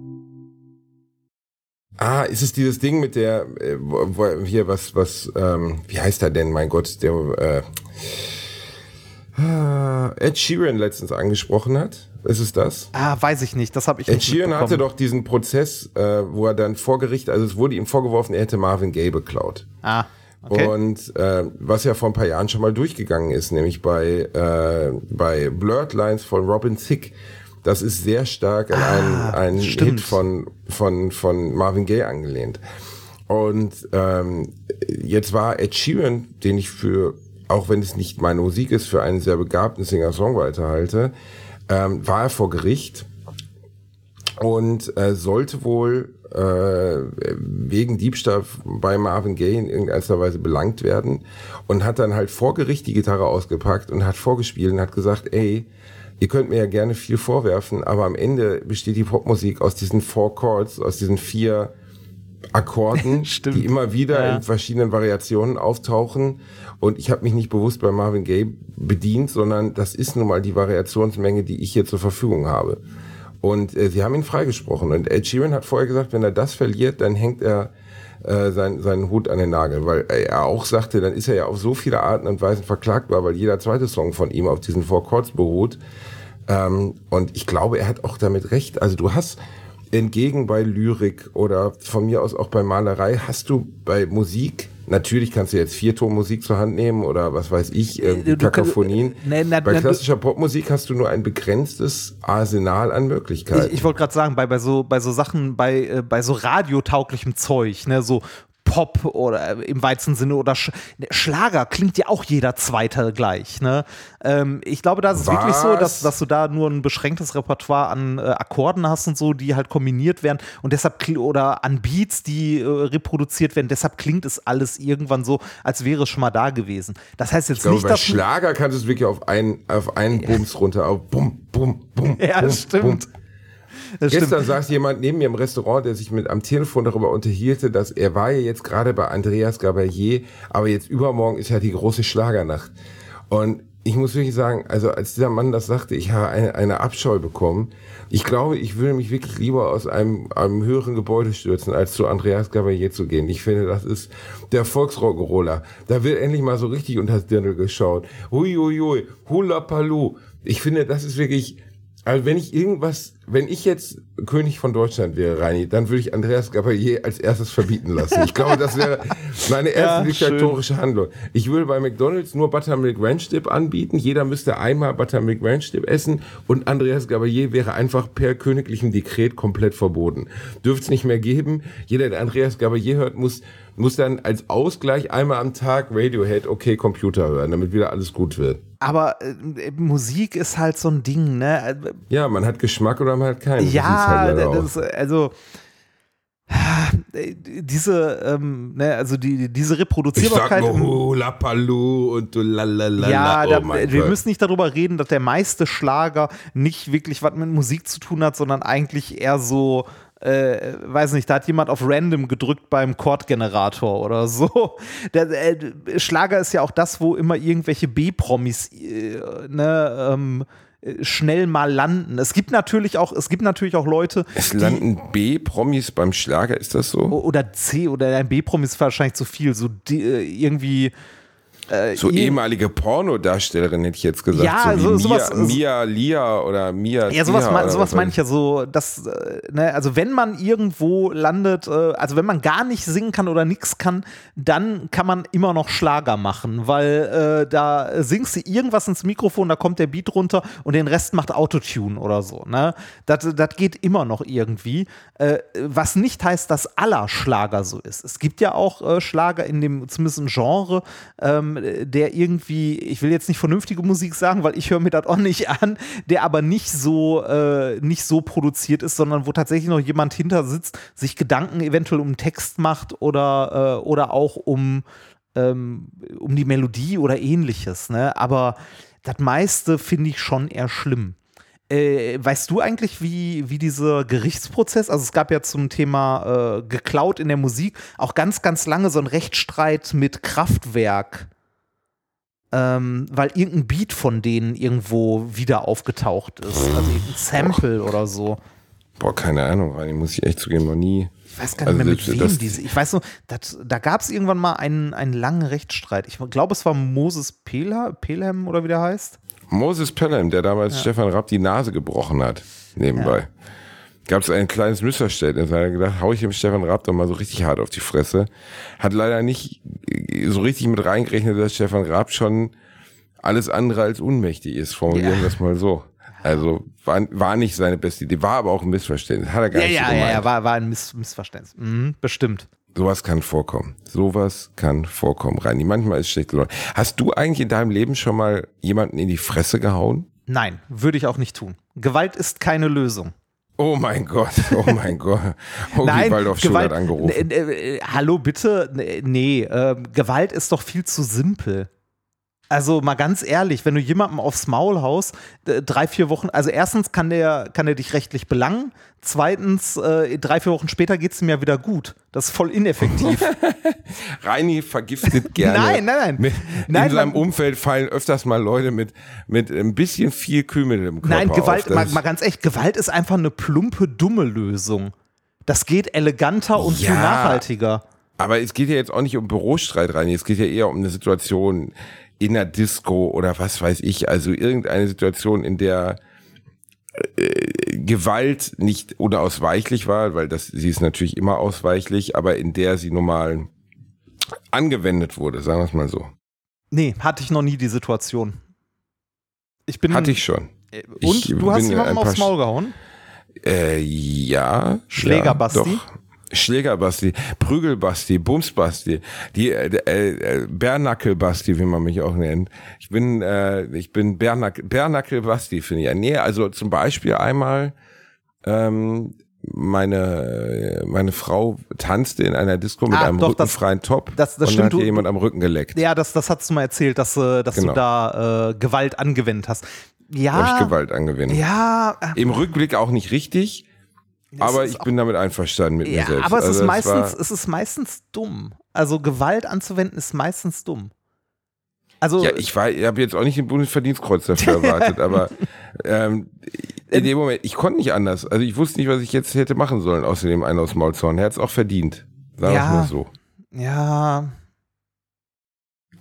[SPEAKER 2] Ah, ist es dieses Ding mit der, äh, wo, hier was, was, ähm, wie heißt er denn, mein Gott, der äh, äh, Ed Sheeran letztens angesprochen hat? Ist es das?
[SPEAKER 1] Ah, weiß ich nicht. Das habe ich
[SPEAKER 2] Ed nicht Sheeran hatte doch diesen Prozess, äh, wo er dann vor Gericht, also es wurde ihm vorgeworfen, er hätte Marvin Gaye beklaut.
[SPEAKER 1] Ah. Okay.
[SPEAKER 2] Und äh, was ja vor ein paar Jahren schon mal durchgegangen ist, nämlich bei, äh, bei Blurred Lines von Robin Thicke. Das ist sehr stark an ah, einen, einen Hit von, von, von Marvin Gaye angelehnt. Und ähm, jetzt war Ed Sheeran, den ich für, auch wenn es nicht meine Musik ist, für einen sehr begabten Singer-Songwriter halte, ähm, war er vor Gericht und äh, sollte wohl äh, wegen Diebstahl bei Marvin Gaye in irgendeiner Weise belangt werden und hat dann halt vor Gericht die Gitarre ausgepackt und hat vorgespielt und hat gesagt, ey, ihr könnt mir ja gerne viel vorwerfen, aber am Ende besteht die Popmusik aus diesen Four Chords, aus diesen vier Akkorden, die immer wieder ja. in verschiedenen Variationen auftauchen. Und ich habe mich nicht bewusst bei Marvin Gaye bedient, sondern das ist nun mal die Variationsmenge, die ich hier zur Verfügung habe. Und äh, sie haben ihn freigesprochen. Und Ed Sheeran hat vorher gesagt, wenn er das verliert, dann hängt er äh, sein, seinen Hut an den Nagel, weil er auch sagte, dann ist er ja auf so viele Arten und Weisen verklagbar, weil jeder zweite Song von ihm auf diesen Four Chords beruht. Ähm, und ich glaube, er hat auch damit recht. Also du hast entgegen bei Lyrik oder von mir aus auch bei Malerei, hast du bei Musik Natürlich kannst du jetzt Viertonmusik zur Hand nehmen oder was weiß ich, äh, Kakafonien. Ne, na, bei klassischer Popmusik hast du nur ein begrenztes Arsenal an Möglichkeiten.
[SPEAKER 1] Ich, ich wollte gerade sagen, bei, bei, so, bei so Sachen, bei, äh, bei so radiotauglichem Zeug, ne, so Pop oder im weitesten Sinne oder Sch Schlager klingt ja auch jeder Zweite gleich. Ne? Ähm, ich glaube, da ist es
[SPEAKER 2] Was?
[SPEAKER 1] wirklich so, dass, dass du da nur ein beschränktes Repertoire an äh, Akkorden hast und so, die halt kombiniert werden und deshalb oder an Beats, die äh, reproduziert werden. Deshalb klingt es alles irgendwann so, als wäre es schon mal da gewesen. Das heißt jetzt
[SPEAKER 2] Ich glaube,
[SPEAKER 1] nicht,
[SPEAKER 2] bei
[SPEAKER 1] dass
[SPEAKER 2] Schlager kannst du es wirklich auf einen, auf einen Bums runter, auf bum, bum, bum.
[SPEAKER 1] Ja,
[SPEAKER 2] bum,
[SPEAKER 1] stimmt.
[SPEAKER 2] Bum.
[SPEAKER 1] Das
[SPEAKER 2] Gestern
[SPEAKER 1] stimmt.
[SPEAKER 2] saß jemand neben mir im Restaurant, der sich mit am Telefon darüber unterhielte, dass er war ja jetzt gerade bei Andreas Gabalier, aber jetzt übermorgen ist ja die große Schlagernacht. Und ich muss wirklich sagen, also als dieser Mann das sagte, ich habe eine, eine Abscheu bekommen. Ich glaube, ich würde mich wirklich lieber aus einem, einem höheren Gebäude stürzen, als zu Andreas Gabalier zu gehen. Ich finde, das ist der Volksrock'n'Roller. Da wird endlich mal so richtig unter das Dirndl geschaut. Hui, hui, hui, hula palu. Ich finde, das ist wirklich, also wenn ich irgendwas, wenn ich jetzt König von Deutschland wäre, Reini, dann würde ich Andreas Gabalier als erstes verbieten lassen. Ich glaube, das wäre meine erste
[SPEAKER 1] Ja,
[SPEAKER 2] diktatorische Handlung. Ich würde bei McDonalds nur Buttermilk Ranch Dip anbieten. Jeder müsste einmal Buttermilk Ranch Dip essen und Andreas Gabalier wäre einfach per königlichem Dekret komplett verboten. Dürfte es nicht mehr geben. Jeder, der Andreas Gabalier hört, muss muss dann als Ausgleich einmal am Tag Radiohead okay Computer hören, damit wieder alles gut wird.
[SPEAKER 1] Aber äh, Musik ist halt so ein Ding, ne?
[SPEAKER 2] Ja, man hat Geschmack oder man hat keinen.
[SPEAKER 1] Ja,
[SPEAKER 2] halt
[SPEAKER 1] das,
[SPEAKER 2] aus.
[SPEAKER 1] also äh, diese, ähm, ne, also die, diese
[SPEAKER 2] Ich sag
[SPEAKER 1] Reproduzierbarkeit.
[SPEAKER 2] nur Hula Palu und du lalalala.
[SPEAKER 1] ja,
[SPEAKER 2] oh
[SPEAKER 1] da, wir
[SPEAKER 2] Gott.
[SPEAKER 1] müssen nicht darüber reden, dass der meiste Schlager nicht wirklich was mit Musik zu tun hat, sondern eigentlich eher so, äh, weiß nicht, da hat jemand auf Random gedrückt beim Chordgenerator oder so. Der, äh, Schlager ist ja auch das, wo immer irgendwelche B-Promis äh, ne, ähm, äh, schnell mal landen. Es gibt natürlich auch, es gibt natürlich auch Leute,
[SPEAKER 2] Es landen B-Promis beim Schlager, ist das so?
[SPEAKER 1] oder C oder ein B-Promi ist wahrscheinlich zu viel, so die, äh,
[SPEAKER 2] So ehemalige Pornodarstellerin hätte ich jetzt gesagt.
[SPEAKER 1] Ja,
[SPEAKER 2] so wie
[SPEAKER 1] so-
[SPEAKER 2] Mia,
[SPEAKER 1] sowas-
[SPEAKER 2] Mia Lia oder Mia
[SPEAKER 1] Ja, sowas,
[SPEAKER 2] Tia
[SPEAKER 1] sowas
[SPEAKER 2] was
[SPEAKER 1] meine ich ja so, dass, äh, ne, also wenn man irgendwo landet, äh, also wenn man gar nicht singen kann oder nichts kann, dann kann man immer noch Schlager machen, weil äh, da singst du irgendwas ins Mikrofon, da kommt der Beat runter und den Rest macht Autotune oder so, ne? Das, das geht immer noch irgendwie. Äh, was nicht heißt, dass aller Schlager so ist. Es gibt ja auch äh, Schlager in dem, zumindest ein Genre, ähm, der irgendwie, ich will jetzt nicht vernünftige Musik sagen, weil ich höre mir das auch nicht an, der aber nicht so, äh, nicht so produziert ist, sondern wo tatsächlich noch jemand hinter sitzt, sich Gedanken eventuell um Text macht oder, äh, oder auch um, ähm, um die Melodie oder ähnliches. Ne? Aber das meiste finde ich schon eher schlimm. Äh, weißt du eigentlich, wie, wie dieser Gerichtsprozess, also es gab ja zum Thema äh, geklaut in der Musik auch ganz, ganz lange so ein Rechtsstreit mit Kraftwerk, ähm, weil irgendein Beat von denen irgendwo wieder aufgetaucht ist. Also irgendein Sample oder so.
[SPEAKER 2] Boah, keine Ahnung, Reini, muss ich echt zugeben, noch nie.
[SPEAKER 1] Ich weiß gar nicht
[SPEAKER 2] Also
[SPEAKER 1] mehr, mit wem diese. Ich weiß nur, das, da gab es irgendwann mal einen, einen langen Rechtsstreit. Ich glaube, es war Moses Pelham, Pelham oder wie der heißt.
[SPEAKER 2] Moses Pelham, der damals Stefan Rapp die Nase gebrochen hat, nebenbei. Gab es ein kleines Missverständnis. Da hat er gedacht, hau ich dem Stefan Rapp doch mal so richtig hart auf die Fresse. Hat leider nicht äh, so richtig mit reingerechnet, dass Stefan Rapp schon alles andere als unmächtig ist. Formulieren
[SPEAKER 1] Ja.
[SPEAKER 2] wir es mal so. Also war, war nicht seine beste Idee, war aber auch ein Missverständnis. Hat er gar
[SPEAKER 1] Ja,
[SPEAKER 2] nicht
[SPEAKER 1] ja,
[SPEAKER 2] so
[SPEAKER 1] ja,
[SPEAKER 2] gemeint.
[SPEAKER 1] ja, war, war ein Miss, Missverständnis. Mhm, bestimmt.
[SPEAKER 2] Sowas kann vorkommen. Sowas kann vorkommen, Reini. Manchmal ist schlechte Laune. Hast du eigentlich in deinem Leben schon mal jemanden in die Fresse gehauen?
[SPEAKER 1] Nein, würde ich auch nicht tun. Gewalt ist keine Lösung.
[SPEAKER 2] Oh mein Gott, oh mein Gott. Hogi Waldorf Schul hat angerufen.
[SPEAKER 1] Äh, hallo, bitte? Nee, äh, Gewalt ist doch viel zu simpel. Also mal ganz ehrlich, wenn du jemandem aufs Maul haust, äh, drei, vier Wochen, also erstens kann der, kann der dich rechtlich belangen, zweitens, äh, drei, vier Wochen später geht es ihm ja wieder gut. Das ist voll ineffektiv.
[SPEAKER 2] Reini vergiftet gerne.
[SPEAKER 1] Nein, nein, nein.
[SPEAKER 2] Mit,
[SPEAKER 1] Nein,
[SPEAKER 2] in seinem
[SPEAKER 1] man-
[SPEAKER 2] Umfeld fallen öfters mal Leute mit, mit ein bisschen viel Kümmel im Körper
[SPEAKER 1] Nein, Gewalt,
[SPEAKER 2] auf.
[SPEAKER 1] Mal, mal ganz echt, Gewalt ist einfach eine plumpe, dumme Lösung. Das geht eleganter und viel
[SPEAKER 2] Ja.
[SPEAKER 1] nachhaltiger.
[SPEAKER 2] Aber es geht ja jetzt auch nicht um Bürostreit, Reini. Es geht ja eher um eine Situation in der Disco oder was weiß ich. Also irgendeine Situation, in der äh, Gewalt nicht unausweichlich war, weil das, sie ist natürlich immer ausweichlich, aber in der sie normal angewendet wurde, sagen wir es mal so.
[SPEAKER 1] Nee, hatte ich noch nie die Situation. Ich bin.
[SPEAKER 2] Hatte ich schon.
[SPEAKER 1] Und
[SPEAKER 2] Ich
[SPEAKER 1] du hast jemandem aufs Maul gehauen?
[SPEAKER 2] Äh, ja.
[SPEAKER 1] Schläger
[SPEAKER 2] ja,
[SPEAKER 1] Basti?
[SPEAKER 2] Doch. Schlägerbasti, Prügelbasti, Bumsbasti, die äh, äh, Bärnackelbasti, wie man mich auch nennt. Ich bin äh, ich bin Bärnack, Bärnackelbasti, finde ich. Ja, nee, also zum Beispiel einmal ähm, meine meine Frau tanzte in einer Disco mit
[SPEAKER 1] Ah,
[SPEAKER 2] einem
[SPEAKER 1] doch,
[SPEAKER 2] rückenfreien Top
[SPEAKER 1] das- das
[SPEAKER 2] und
[SPEAKER 1] stimmt,
[SPEAKER 2] hat ihr jemand am Rücken geleckt.
[SPEAKER 1] Ja, das, das hast du mal erzählt, dass, äh, dass
[SPEAKER 2] Genau.
[SPEAKER 1] du da äh, Gewalt angewendet hast. Ja,
[SPEAKER 2] ich Gewalt angewendet.
[SPEAKER 1] ja, äh,
[SPEAKER 2] Im Rückblick auch nicht richtig, aber ich bin damit einverstanden mit mir
[SPEAKER 1] ja,
[SPEAKER 2] selbst.
[SPEAKER 1] aber es
[SPEAKER 2] Also
[SPEAKER 1] ist meistens, es ist meistens dumm. Also Gewalt anzuwenden ist meistens dumm. Also
[SPEAKER 2] Ja, ich war, ich habe jetzt auch nicht den Bundesverdienstkreuz dafür erwartet, aber ähm, in dem Moment, ich konnte nicht anders. Also ich wusste nicht, was ich jetzt hätte machen sollen, außerdem einen aus Maulzorn. Er hat es auch verdient. Sagen wir
[SPEAKER 1] Ja.
[SPEAKER 2] es mal so.
[SPEAKER 1] ja,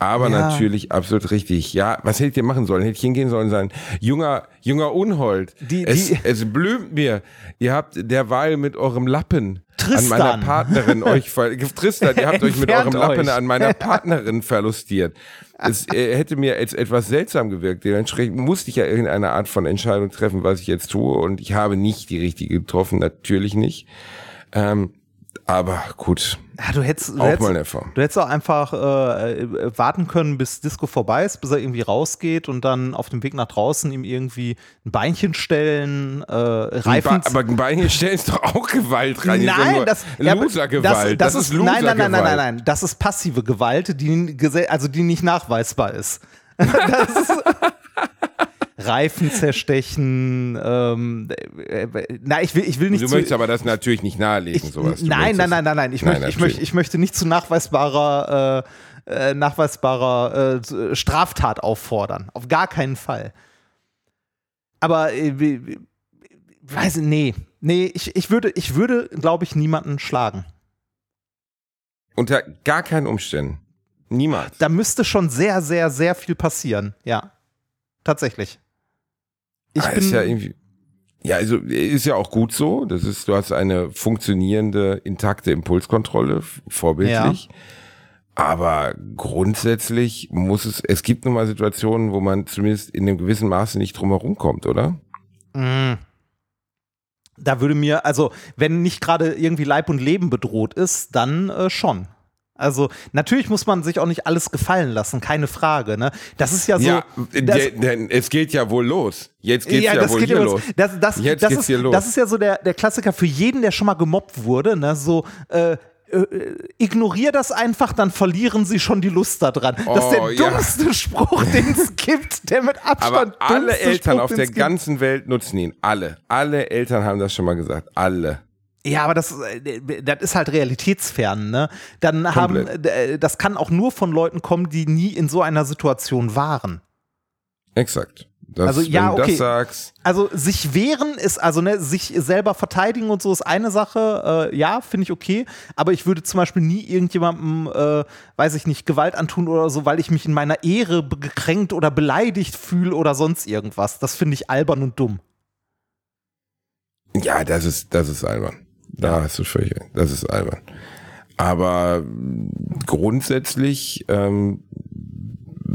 [SPEAKER 2] Aber
[SPEAKER 1] Ja.
[SPEAKER 2] natürlich absolut richtig. Ja, was hätte ich denn machen sollen? Hätte ich hingehen sollen und sagen, junger, junger Unhold,
[SPEAKER 1] Die-
[SPEAKER 2] es,
[SPEAKER 1] die-
[SPEAKER 2] es blüht mir. Ihr habt derweil mit eurem Lappen
[SPEAKER 1] Tristan.
[SPEAKER 2] an meiner Partnerin euch Tristan, ihr habt euch mit eurem Lappen
[SPEAKER 1] euch.
[SPEAKER 2] an meiner Partnerin verlustiert. Es äh, hätte mir jetzt etwas seltsam gewirkt. Dementsprechend musste ich ja irgendeine Art von Entscheidung treffen, was ich jetzt tue. Und ich habe nicht die richtige getroffen, natürlich nicht. Ähm, aber gut,
[SPEAKER 1] ja, du hättest, du
[SPEAKER 2] auch
[SPEAKER 1] hättest,
[SPEAKER 2] mal Erfahrung.
[SPEAKER 1] Du hättest auch einfach äh, äh, warten können, bis Disco vorbei ist, bis er irgendwie rausgeht und dann auf dem Weg nach draußen ihm irgendwie ein Beinchen stellen, äh, Reifen.
[SPEAKER 2] Ba- aber ein Bein stellen ist doch auch Gewalt rein. Ist
[SPEAKER 1] Nein, das, ja,
[SPEAKER 2] Losergewalt.
[SPEAKER 1] Das, das, ist, nein, nein, nein, nein, nein,
[SPEAKER 2] Losergewalt.
[SPEAKER 1] nein, das ist passive Gewalt, die also die nicht nachweisbar ist. Das ist Reifen zerstechen. Ähm, äh, äh, na, ich will, ich will nicht
[SPEAKER 2] Du
[SPEAKER 1] zu,
[SPEAKER 2] möchtest aber das natürlich nicht nahelegen,
[SPEAKER 1] ich,
[SPEAKER 2] sowas.
[SPEAKER 1] Nein, nein, nein, nein, nein. Ich,
[SPEAKER 2] Nein,
[SPEAKER 1] möchte, ich, möchte, ich möchte nicht zu nachweisbarer, äh, äh, nachweisbarer äh, Straftat auffordern. Auf gar keinen Fall. Aber äh, weiß nee. Nee, ich, ich würde, ich würde, glaube ich, niemanden schlagen.
[SPEAKER 2] Unter gar keinen Umständen. Niemals.
[SPEAKER 1] Da müsste schon sehr, sehr, sehr viel passieren. Ja. Tatsächlich. Ich
[SPEAKER 2] Ah,
[SPEAKER 1] bin.
[SPEAKER 2] ist ja irgendwie. Ja, also ist ja auch gut so. Das ist, du hast eine funktionierende, intakte Impulskontrolle, vorbildlich. Aber grundsätzlich muss es, es gibt nun mal Situationen, wo man zumindest in einem gewissen Maße nicht drum herum kommt, oder?
[SPEAKER 1] Mm. Da würde mir, also, wenn nicht gerade irgendwie Leib und Leben bedroht ist, dann äh, schon. Also, natürlich muss man sich auch nicht alles gefallen lassen, keine Frage, ne? Das ist ja so.
[SPEAKER 2] ja, denn es geht ja wohl los. Jetzt geht's ja,
[SPEAKER 1] das
[SPEAKER 2] wohl
[SPEAKER 1] geht
[SPEAKER 2] hier
[SPEAKER 1] ja
[SPEAKER 2] los.
[SPEAKER 1] Das, das,
[SPEAKER 2] Jetzt
[SPEAKER 1] das,
[SPEAKER 2] geht's
[SPEAKER 1] ist,
[SPEAKER 2] hier los.
[SPEAKER 1] das ist ja so der, der Klassiker für jeden, der schon mal gemobbt wurde, ne? So, äh, äh, ignorier das einfach, dann verlieren sie schon die Lust daran. das ist der
[SPEAKER 2] Oh, ja.
[SPEAKER 1] dummste Spruch, den es gibt, der mit Abstand
[SPEAKER 2] Aber alle Eltern
[SPEAKER 1] Spruch,
[SPEAKER 2] auf der ganzen Welt nutzen ihn. Alle. Alle Eltern haben das schon mal gesagt. Alle.
[SPEAKER 1] Ja, aber das, äh, das ist halt realitätsfern, ne? Dann haben,
[SPEAKER 2] Komplett.
[SPEAKER 1] äh, das kann auch nur von Leuten kommen, die nie in so einer Situation waren.
[SPEAKER 2] Exakt. Das,
[SPEAKER 1] Also,
[SPEAKER 2] wenn
[SPEAKER 1] ja,
[SPEAKER 2] du
[SPEAKER 1] okay.
[SPEAKER 2] das sagst.
[SPEAKER 1] Also sich wehren ist, also ne, sich selber verteidigen und so ist eine Sache, äh, ja, finde ich okay, aber ich würde zum Beispiel nie irgendjemandem, äh, weiß ich nicht, Gewalt antun oder so, weil ich mich in meiner Ehre gekränkt oder beleidigt fühle oder sonst irgendwas. Das finde ich albern und dumm.
[SPEAKER 2] Ja, das ist, das ist albern. Da hast du völlig, das ist albern. Aber grundsätzlich ähm,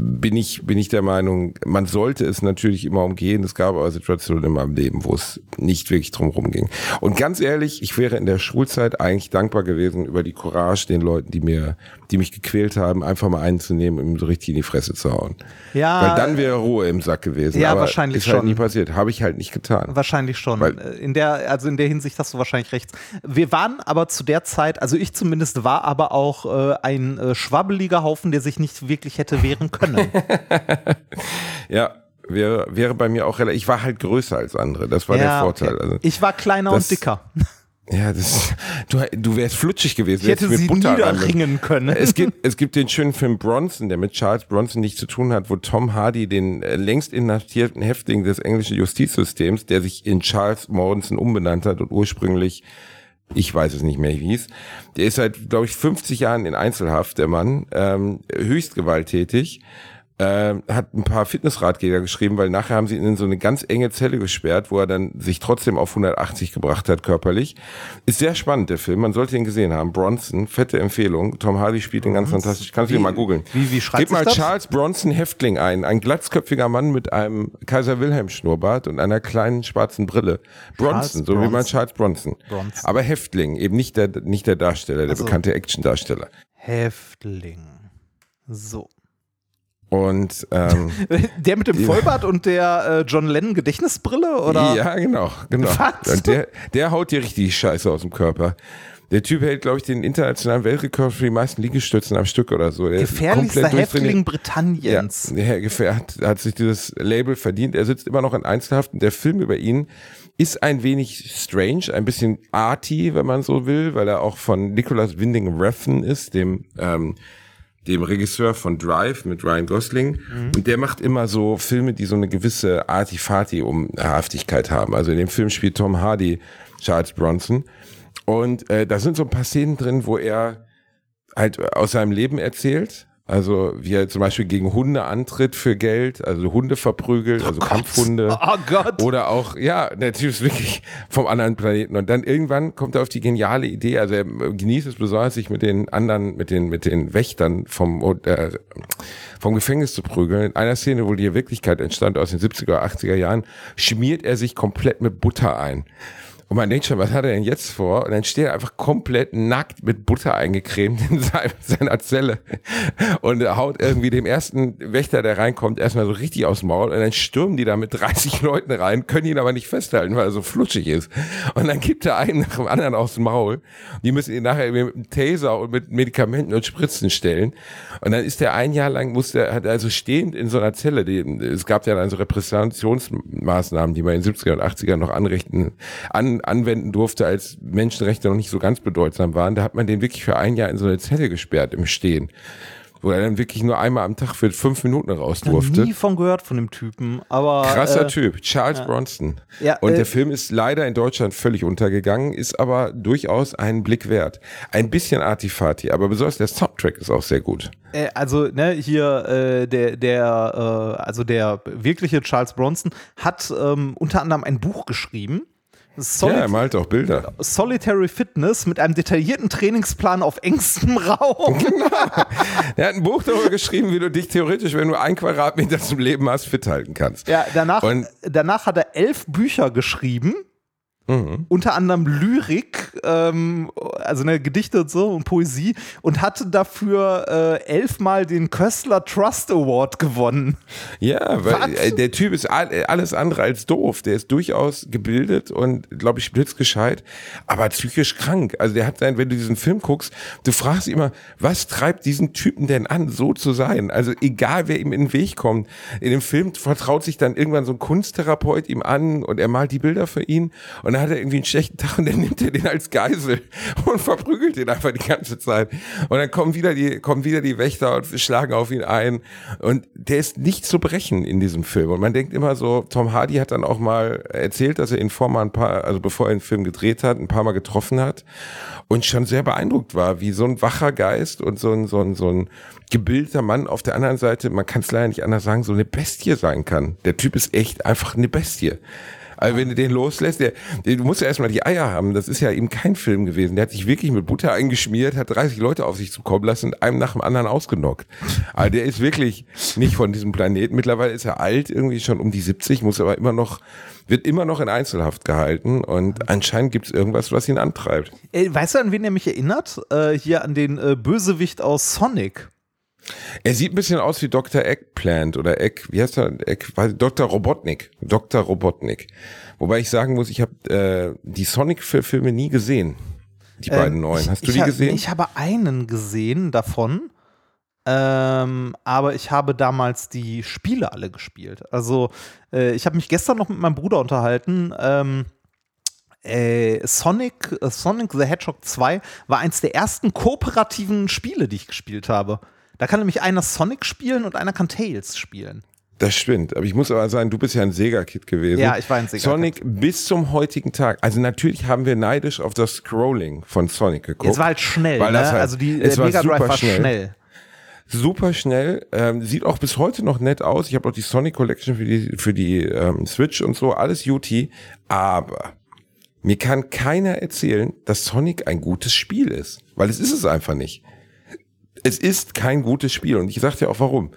[SPEAKER 2] bin ich, bin ich der Meinung, man sollte es natürlich immer umgehen. Es gab aber Situationen in meinem Leben, wo es nicht wirklich drum rum ging. Und ganz ehrlich, ich wäre in der Schulzeit eigentlich dankbar gewesen über die Courage den Leuten, die mir, die mich gequält haben, einfach mal einzunehmen und ihm so richtig in die Fresse zu hauen.
[SPEAKER 1] Ja,
[SPEAKER 2] Weil dann wäre Ruhe im Sack gewesen.
[SPEAKER 1] Ja,
[SPEAKER 2] aber
[SPEAKER 1] wahrscheinlich
[SPEAKER 2] ist halt
[SPEAKER 1] schon.
[SPEAKER 2] nie passiert. Habe ich halt nicht getan.
[SPEAKER 1] Wahrscheinlich schon.
[SPEAKER 2] Weil-
[SPEAKER 1] in der, also in der Hinsicht hast du wahrscheinlich recht. Wir waren aber zu der Zeit, also ich zumindest war aber auch äh, ein äh, schwabbeliger Haufen, der sich nicht wirklich hätte wehren können.
[SPEAKER 2] Ja, wäre, wäre bei mir auch relativ. Ich war halt größer als andere. Das war der
[SPEAKER 1] Ja,
[SPEAKER 2] Vorteil.
[SPEAKER 1] okay.
[SPEAKER 2] Also,
[SPEAKER 1] ich war kleiner
[SPEAKER 2] das-
[SPEAKER 1] und dicker.
[SPEAKER 2] ja, das, du, du wärst flutschig gewesen.
[SPEAKER 1] Ich hätte sie
[SPEAKER 2] Butter
[SPEAKER 1] niederringen können.
[SPEAKER 2] Es gibt, es gibt den schönen Film Bronson, der mit Charles Bronson nichts zu tun hat, wo Tom Hardy den äh, längst inhaftierten Häftling des englischen Justizsystems, der sich in Charles Morrison umbenannt hat und ursprünglich, ich weiß es nicht mehr, wie hieß, der ist seit, glaube ich, 50 Jahren in Einzelhaft, der Mann, ähm, höchst gewalttätig äh, hat ein paar Fitnessratgeber geschrieben, weil nachher haben sie ihn in so eine ganz enge Zelle gesperrt, wo er dann sich trotzdem auf 180 gebracht hat körperlich. Ist sehr spannend, der Film. Man sollte ihn gesehen haben. Bronson, fette Empfehlung. Tom Hardy spielt ihn ganz fantastisch. Kannst du ihn mal googeln.
[SPEAKER 1] Wie, wie schreibt
[SPEAKER 2] Gib mal
[SPEAKER 1] das?
[SPEAKER 2] Charles Bronson Häftling ein. Ein glatzköpfiger Mann mit einem Kaiser Wilhelm Schnurrbart und einer kleinen schwarzen Brille. Bronson, so wie man
[SPEAKER 1] Bronson.
[SPEAKER 2] Charles Bronson.
[SPEAKER 1] Bronson.
[SPEAKER 2] Aber Häftling, eben nicht der, nicht der Darsteller, der
[SPEAKER 1] Also-
[SPEAKER 2] bekannte Actiondarsteller.
[SPEAKER 1] Häftling. So.
[SPEAKER 2] Und ähm,
[SPEAKER 1] Der mit dem Vollbart und der äh, John Lennon Gedächtnisbrille oder?
[SPEAKER 2] Ja, genau, genau.
[SPEAKER 1] Was?
[SPEAKER 2] Und der, der haut dir richtig Scheiße aus dem Körper. Der Typ hält, glaube ich, den internationalen Weltrekord für die meisten Liegestützen am Stück oder so. Der
[SPEAKER 1] Gefährlichster Häftling. Britanniens.
[SPEAKER 2] Ja, der hat, hat sich dieses Label verdient. Er sitzt immer noch in Einzelhaft und der Film über ihn ist ein wenig strange, ein bisschen arty, wenn man so will, weil er auch von Nicholas Winding Refn ist, dem ähm, dem Regisseur von Drive mit Ryan Gosling. Und der macht immer so Filme, die so eine gewisse Artifati-Umhaftigkeit haben. Also in dem Film spielt Tom Hardy Charles Bronson. Und äh, da sind so ein paar Szenen drin, wo er halt aus seinem Leben erzählt. Also wie er zum Beispiel gegen Hunde antritt für Geld, also Hunde verprügelt, also Kampfhunde.
[SPEAKER 1] Oh Gott.
[SPEAKER 2] Oder auch, ja, der Typ ist wirklich vom anderen Planeten. Und dann irgendwann kommt er auf die geniale Idee, also er genießt es besonders, sich mit den anderen, mit den, mit den Wächtern vom, äh, vom Gefängnis zu prügeln. In einer Szene, wo die Wirklichkeit entstand aus den 70er, 80er Jahren, schmiert er sich komplett mit Butter ein. Und man denkt schon, was hat er denn jetzt vor? Und dann steht er einfach komplett nackt mit Butter eingecremt in sein- seiner Zelle und haut irgendwie dem ersten Wächter, der reinkommt, erstmal so richtig dem Maul. Und dann stürmen die da mit 30 Leuten rein, können ihn aber nicht festhalten, weil er so flutschig ist. Und dann gibt er einen nach dem anderen dem Maul. Die müssen ihn nachher mit einem Taser und mit Medikamenten und Spritzen stellen. Und dann ist er ein Jahr lang, musste er, hat also stehend in so einer Zelle, die, es gab ja dann so Repressionsmaßnahmen, die man in den 70er und 80er noch anrichten, an, anwenden durfte, als Menschenrechte noch nicht so ganz bedeutsam waren. Da hat man den wirklich für ein Jahr in so eine Zelle gesperrt im Stehen. Wo er dann wirklich nur einmal am Tag für fünf Minuten raus durfte.
[SPEAKER 1] nie von gehört von dem Typen, aber
[SPEAKER 2] Krasser
[SPEAKER 1] äh,
[SPEAKER 2] Typ, Charles Bronson.
[SPEAKER 1] Ja,
[SPEAKER 2] und
[SPEAKER 1] äh,
[SPEAKER 2] der Film ist leider in Deutschland völlig untergegangen, ist aber durchaus einen Blick wert. Ein bisschen Artifati, aber besonders der Soundtrack ist auch sehr gut.
[SPEAKER 1] Äh, also ne, hier äh, der der äh, also der wirkliche Charles Bronson hat ähm, unter anderem ein Buch geschrieben. Soli
[SPEAKER 2] ja, er malt auch Bilder.
[SPEAKER 1] Solitary Fitness mit einem detaillierten Trainingsplan auf engstem Raum.
[SPEAKER 2] Er hat ein Buch darüber geschrieben, wie du dich theoretisch, wenn du ein Quadratmeter zum Leben hast, fit halten kannst.
[SPEAKER 1] Ja, danach,
[SPEAKER 2] Und-
[SPEAKER 1] danach hat er elf Bücher geschrieben.
[SPEAKER 2] Mhm.
[SPEAKER 1] Unter anderem Lyrik, ähm, also ne, Gedichte und so und Poesie und hatte dafür äh, elfmal den Köstler Trust Award gewonnen.
[SPEAKER 2] Ja, weil
[SPEAKER 1] Was?
[SPEAKER 2] äh, der Typ ist äh, alles andere als doof. Der ist durchaus gebildet und, glaube ich, blitzgescheit, aber psychisch krank. Also der hat sein, wenn du diesen Film guckst, du fragst immer, was treibt diesen Typen denn an, so zu sein? Also egal, wer ihm in den Weg kommt. In dem Film vertraut sich dann irgendwann so ein Kunsttherapeut ihm an und er malt die Bilder für ihn und dann hat er irgendwie einen schlechten Tag und dann nimmt er den als Geisel und verprügelt ihn einfach die ganze Zeit. Und dann kommen wieder die, kommen wieder die Wächter und schlagen auf ihn ein. Und der ist nicht zu brechen in diesem Film. Und man denkt immer so, Tom Hardy hat dann auch mal erzählt, dass er ihn vor mal ein paar, also bevor er den Film gedreht hat, ein paar Mal getroffen hat und schon sehr beeindruckt war, wie so ein wacher Geist und so ein, so ein, so ein gebildeter Mann auf der anderen Seite, man kann es leider nicht anders sagen, so eine Bestie sein kann. Der Typ ist echt einfach eine Bestie. Also wenn du den loslässt, der, du musst ja erstmal die Eier haben. Das ist ja eben kein Film gewesen. Der hat sich wirklich mit Butter eingeschmiert, hat 30 Leute auf sich zukommen lassen und einem nach dem anderen ausgenockt. Also der ist wirklich nicht von diesem Planeten. Mittlerweile ist er alt, irgendwie schon um die 70, muss aber immer noch, wird immer noch in Einzelhaft gehalten und anscheinend gibt es irgendwas, was ihn antreibt.
[SPEAKER 1] Ey, weißt du, an wen er mich erinnert? Äh, hier an den äh, Bösewicht aus Sonic.
[SPEAKER 2] Er sieht ein bisschen aus wie Dr. Eggplant oder Egg, wie heißt er? Egg, Dr. Robotnik. Dr. Robotnik. Wobei ich sagen muss, ich habe äh, die Sonic-Filme nie gesehen. Die beiden
[SPEAKER 1] Ähm,
[SPEAKER 2] neuen.
[SPEAKER 1] ich-
[SPEAKER 2] Hast du
[SPEAKER 1] ich
[SPEAKER 2] die
[SPEAKER 1] hab-
[SPEAKER 2] gesehen?
[SPEAKER 1] Ich habe einen gesehen davon. Ähm, aber ich habe damals die Spiele alle gespielt. Also, äh, ich habe mich gestern noch mit meinem Bruder unterhalten. Ähm, äh, Sonic, äh, Sonic the Hedgehog 2 war eins der ersten kooperativen Spiele, die ich gespielt habe. Da kann nämlich einer Sonic spielen und einer kann Tails spielen.
[SPEAKER 2] Das stimmt. Aber ich muss aber sagen, du bist ja ein Sega-Kid gewesen.
[SPEAKER 1] Ja, ich war ein Sega-Kid.
[SPEAKER 2] Sonic bis zum heutigen Tag. Also natürlich haben wir neidisch auf das Scrolling von Sonic geguckt.
[SPEAKER 1] Es war halt schnell,
[SPEAKER 2] Weil
[SPEAKER 1] ne?
[SPEAKER 2] das halt-
[SPEAKER 1] also die,
[SPEAKER 2] es
[SPEAKER 1] Mega Drive
[SPEAKER 2] super
[SPEAKER 1] war
[SPEAKER 2] schnell.
[SPEAKER 1] schnell.
[SPEAKER 2] super schnell, ähm, sieht auch bis heute noch nett aus. Ich habe auch die Sonic Collection für die, für die ähm, Switch und so, alles UT. Aber mir kann keiner erzählen, dass Sonic ein gutes Spiel ist, weil es ist es einfach nicht. Es ist kein gutes Spiel und ich sag dir auch warum.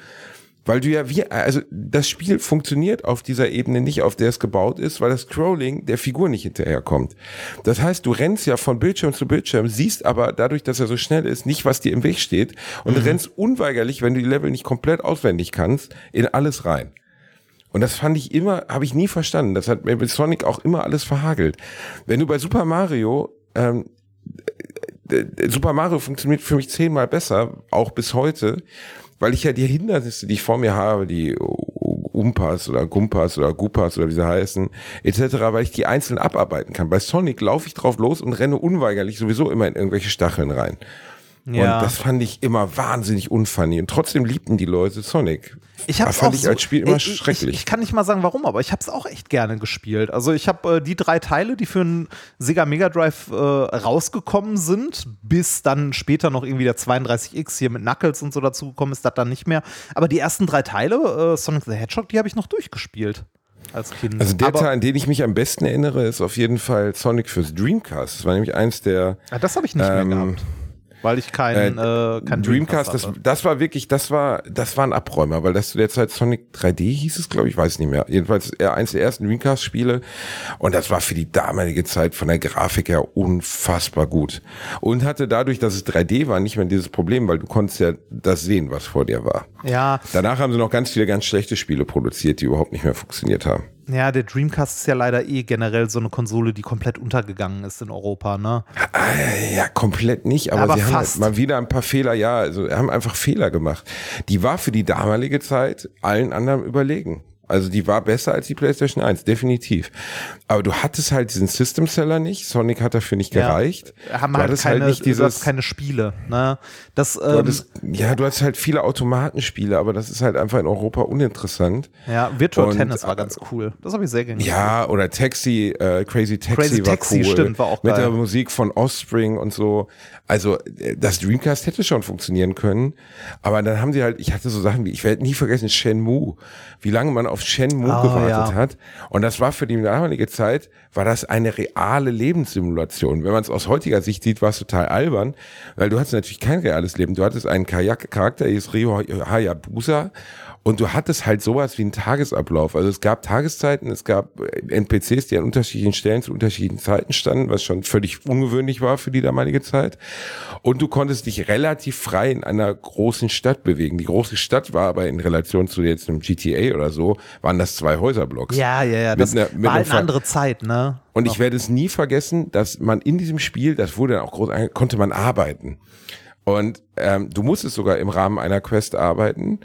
[SPEAKER 2] Weil du ja wie, also das Spiel funktioniert auf dieser Ebene nicht, auf der es gebaut ist, weil das Scrolling der Figur nicht hinterherkommt. Das heißt, du rennst ja von Bildschirm zu Bildschirm, siehst aber dadurch, dass er so schnell ist, nicht, was dir im Weg steht und mhm. rennst unweigerlich, wenn du die Level nicht komplett auswendig kannst, in alles rein. Und das fand ich immer, habe ich nie verstanden. Das hat mir mit Sonic auch immer alles verhagelt. Wenn du bei Super Mario ähm, Super Mario funktioniert für mich zehnmal besser, auch bis heute, weil ich ja die Hindernisse, die ich vor mir habe, die Umpas oder Gumpas oder Gupas oder wie sie heißen, etc., weil ich die einzeln abarbeiten kann. Bei Sonic laufe ich drauf los und renne unweigerlich sowieso immer in irgendwelche Stacheln rein. Ja. Und das fand ich immer wahnsinnig unfunny. Und trotzdem liebten die Leute Sonic.
[SPEAKER 1] Ich hab's fand auch ich so, als Spiel immer ich, schrecklich. Ich, ich, kann nicht mal sagen, warum, aber ich habe es auch echt gerne gespielt. Also ich habe äh, die drei Teile, die für einen Sega Mega Drive äh, rausgekommen sind, bis dann später noch irgendwie der 32X hier mit Knuckles und so dazugekommen ist, das dann nicht mehr. Aber die ersten drei Teile, äh, Sonic the Hedgehog, die habe ich noch durchgespielt als Kind.
[SPEAKER 2] Also der aber, Teil, an den ich mich am besten erinnere, ist auf jeden Fall Sonic fürs Dreamcast. Das war nämlich eins der.
[SPEAKER 1] Ah, das habe ich nicht ähm, mehr gehabt weil ich keinen äh, äh, kein
[SPEAKER 2] Dreamcast, das, das war wirklich, das war, das war ein Abräumer, weil das zu der Zeit Sonic 3D hieß es, glaube ich, weiß nicht mehr. Jedenfalls eins der ersten Dreamcast-Spiele und das war für die damalige Zeit von der Grafik her unfassbar gut und hatte dadurch, dass es 3D war, nicht mehr dieses Problem, weil du konntest ja das sehen, was vor dir war.
[SPEAKER 1] Ja.
[SPEAKER 2] Danach haben sie noch ganz viele ganz schlechte Spiele produziert, die überhaupt nicht mehr funktioniert haben.
[SPEAKER 1] Ja, der Dreamcast ist ja leider eh generell so eine Konsole, die komplett untergegangen ist in Europa, ne?
[SPEAKER 2] Ah, ja, komplett nicht, aber, aber sie fast. haben halt mal wieder ein paar Fehler, ja, also haben einfach Fehler gemacht. Die war für die damalige Zeit allen anderen überlegen. Also die war besser als die PlayStation 1, definitiv. Aber du hattest halt diesen System Seller nicht. Sonic hat dafür nicht gereicht.
[SPEAKER 1] Ja, haben halt keine, halt nicht dieses, keine Spiele. Ne? Das, ähm,
[SPEAKER 2] du hattest, ja, du hast halt viele Automatenspiele, aber das ist halt einfach in Europa uninteressant.
[SPEAKER 1] Ja, Virtual Und, Tennis war ganz cool. Das habe ich sehr gerne
[SPEAKER 2] Ja, oder Taxi, äh, Crazy Taxi Crazy war Taxi, cool.
[SPEAKER 1] stimmt, war auch
[SPEAKER 2] Mit
[SPEAKER 1] geil.
[SPEAKER 2] der Musik von Offspring und so. Also äh, das Dreamcast hätte schon funktionieren können, aber dann haben sie halt, ich hatte so Sachen wie, ich werde nie vergessen, Shenmue, wie lange man auf Shenmue oh, gewartet ja. hat. Und das war für die damalige Zeit, war das eine reale Lebenssimulation. Wenn man es aus heutiger Sicht sieht, war es total albern, weil du hattest natürlich kein reales Leben. Du hattest einen Charakter, der ist Ryo Hayabusa und du hattest halt sowas wie einen Tagesablauf. Also es gab Tageszeiten, es gab NPCs, die an unterschiedlichen Stellen zu unterschiedlichen Zeiten standen, was schon völlig ungewöhnlich war für die damalige Zeit. Und du konntest dich relativ frei in einer großen Stadt bewegen. Die große Stadt war aber in Relation zu jetzt einem GTA oder so, waren das zwei Häuserblocks.
[SPEAKER 1] Ja, ja, ja. Das einer, war halt eine andere Zeit, ne?
[SPEAKER 2] Und ich werde es nie vergessen, dass man in diesem Spiel, das wurde dann auch groß, konnte man arbeiten. Und ähm, du musstest sogar im Rahmen einer Quest arbeiten.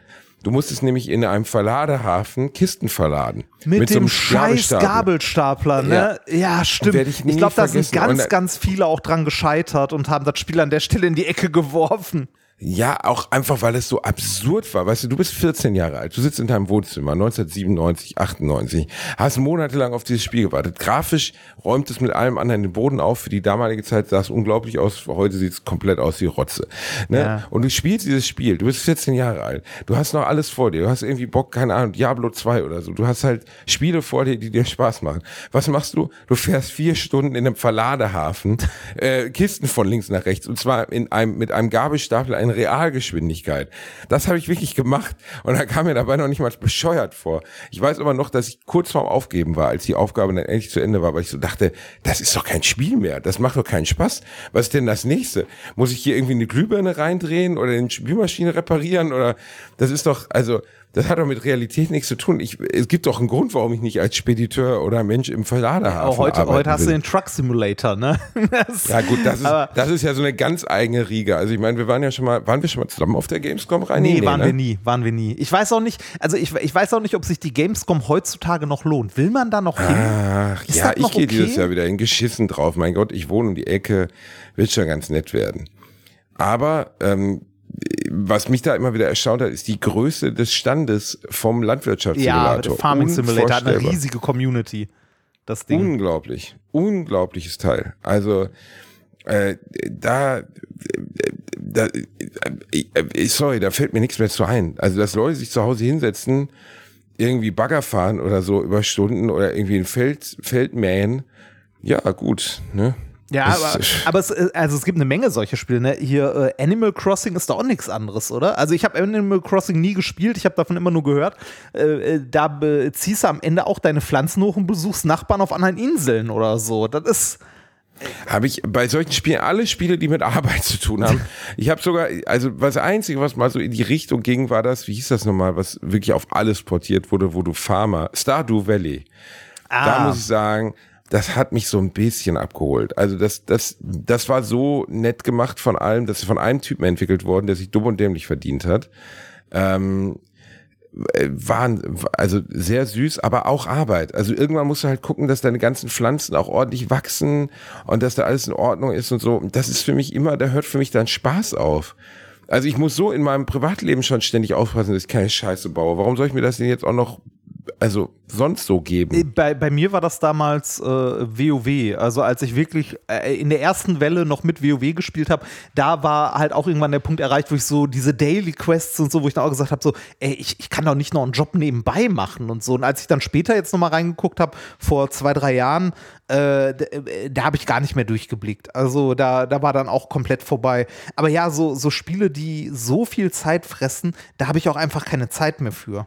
[SPEAKER 2] Du musstest nämlich in einem Verladehafen Kisten verladen.
[SPEAKER 1] Mit, mit dem so scheiß Gabelstapler, ne? Ja, ja stimmt. Ich, ich glaube, da sind ganz, ganz viele auch dran gescheitert und haben das Spiel an der Stelle in die Ecke geworfen.
[SPEAKER 2] Ja, auch einfach, weil es so absurd war. Weißt du, du bist 14 Jahre alt, du sitzt in deinem Wohnzimmer 1997, 98, hast monatelang auf dieses Spiel gewartet. Grafisch räumt es mit allem anderen den Boden auf. Für die damalige Zeit sah es unglaublich aus. Heute sieht es komplett aus wie Rotze. Ne? Ja. Und du spielst dieses Spiel, du bist 14 Jahre alt, du hast noch alles vor dir, du hast irgendwie Bock, keine Ahnung, Diablo 2 oder so. Du hast halt Spiele vor dir, die dir Spaß machen. Was machst du? Du fährst vier Stunden in einem Verladehafen, äh, Kisten von links nach rechts und zwar in einem, mit einem Gabelstapler in Realgeschwindigkeit. Das habe ich wirklich gemacht und da kam mir dabei noch nicht mal bescheuert vor. Ich weiß aber noch, dass ich kurz vorm Aufgeben war, als die Aufgabe dann endlich zu Ende war, weil ich so dachte, das ist doch kein Spiel mehr, das macht doch keinen Spaß. Was ist denn das nächste? Muss ich hier irgendwie eine Glühbirne reindrehen oder eine Spülmaschine reparieren oder das ist doch, also das hat doch mit Realität nichts zu tun. Ich, es gibt doch einen Grund, warum ich nicht als Spediteur oder Mensch im Verladehafen
[SPEAKER 1] ja, heute, heute hast will. du den Truck Simulator, ne?
[SPEAKER 2] Das, ja gut, das ist, das ist ja so eine ganz eigene Riege. Also ich meine, wir waren ja schon mal, waren wir schon mal zusammen auf der Gamescom rein?
[SPEAKER 1] Nee, nee waren ne? wir nie, waren wir nie. Ich weiß auch nicht, also ich, ich weiß auch nicht, ob sich die Gamescom heutzutage noch lohnt. Will man da noch hin?
[SPEAKER 2] Ach, ist ja, ich gehe okay? dieses Jahr wieder hin, geschissen drauf. Mein Gott, ich wohne um die Ecke, wird schon ganz nett werden. Aber ähm, was mich da immer wieder erstaunt hat, ist die Größe des Standes vom Landwirtschaftssimulator.
[SPEAKER 1] Ja, der Farming Simulator hat eine riesige Community. Das Ding.
[SPEAKER 2] Unglaublich. Unglaubliches Teil. Also, äh, da, da, äh, sorry, da fällt mir nichts mehr zu ein. Also, dass Leute sich zu Hause hinsetzen, irgendwie Bagger fahren oder so über Stunden oder irgendwie ein Feld, Feld mähen, ja, gut, ne?
[SPEAKER 1] Ja, aber, aber es, äh, also es gibt eine Menge solcher Spiele. Ne? Hier äh, Animal Crossing ist doch auch nichts anderes, oder? Also ich habe Animal Crossing nie gespielt, ich habe davon immer nur gehört. Äh, äh da ziehst du am Ende auch deine Pflanzen hoch und besuchst Nachbarn auf anderen Inseln oder so. Das ist
[SPEAKER 2] habe ich bei solchen Spielen alle Spiele, die mit Arbeit zu tun haben. Ich habe sogar, also was Einzige, was mal so in die Richtung ging, war das, wie hieß das nochmal, was wirklich auf alles portiert wurde, wo du Farmer, Stardew Valley. Ah. Da muss ich sagen, das hat mich so ein bisschen abgeholt. Also das, das, das war so nett gemacht von allem, das ist von einem Typen entwickelt worden, der sich dumm und dämlich verdient hat. Ähm, äh, waren also sehr süß, aber auch Arbeit. Also irgendwann musst du halt gucken, dass deine ganzen Pflanzen auch ordentlich wachsen und dass da alles in Ordnung ist und so. Das ist für mich immer, da hört für mich dann Spaß auf. Also ich muss so in meinem Privatleben schon ständig aufpassen, dass ich keine Scheiße baue. Warum soll ich mir das denn jetzt auch noch also sonst so geben? Äh,
[SPEAKER 1] bei, bei mir war das damals äh, WoW. Also als ich wirklich äh, in der ersten Welle noch mit WoW gespielt habe, da war halt auch irgendwann der Punkt erreicht, wo ich so diese Daily Quests und so, wo ich dann auch gesagt habe, so, ey, ich, ich kann doch nicht noch einen Job nebenbei machen und so. Und als ich dann später jetzt nochmal reingeguckt habe, vor zwei, drei Jahren, äh, äh, da habe ich gar nicht mehr durchgeblickt. Also da, da war dann auch komplett vorbei. Aber ja, so, so Spiele, die so viel Zeit fressen, da habe ich auch einfach keine Zeit mehr für.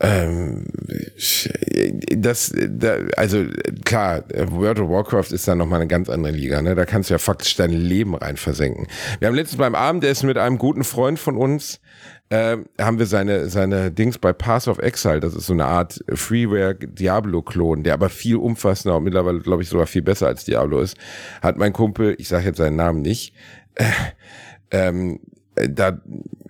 [SPEAKER 2] Ähm, das, da, also klar, World of Warcraft ist da nochmal eine ganz andere Liga, ne? Da kannst du ja faktisch dein Leben rein versenken. Wir haben letztens beim Abendessen mit einem guten Freund von uns, äh, haben wir seine, seine Dings bei Pass of Exile, das ist so eine Art Freeware Diablo-Klon, der aber viel umfassender und mittlerweile, glaube ich, sogar viel besser als Diablo ist, hat mein Kumpel, ich sage jetzt seinen Namen nicht, äh, ähm, äh, da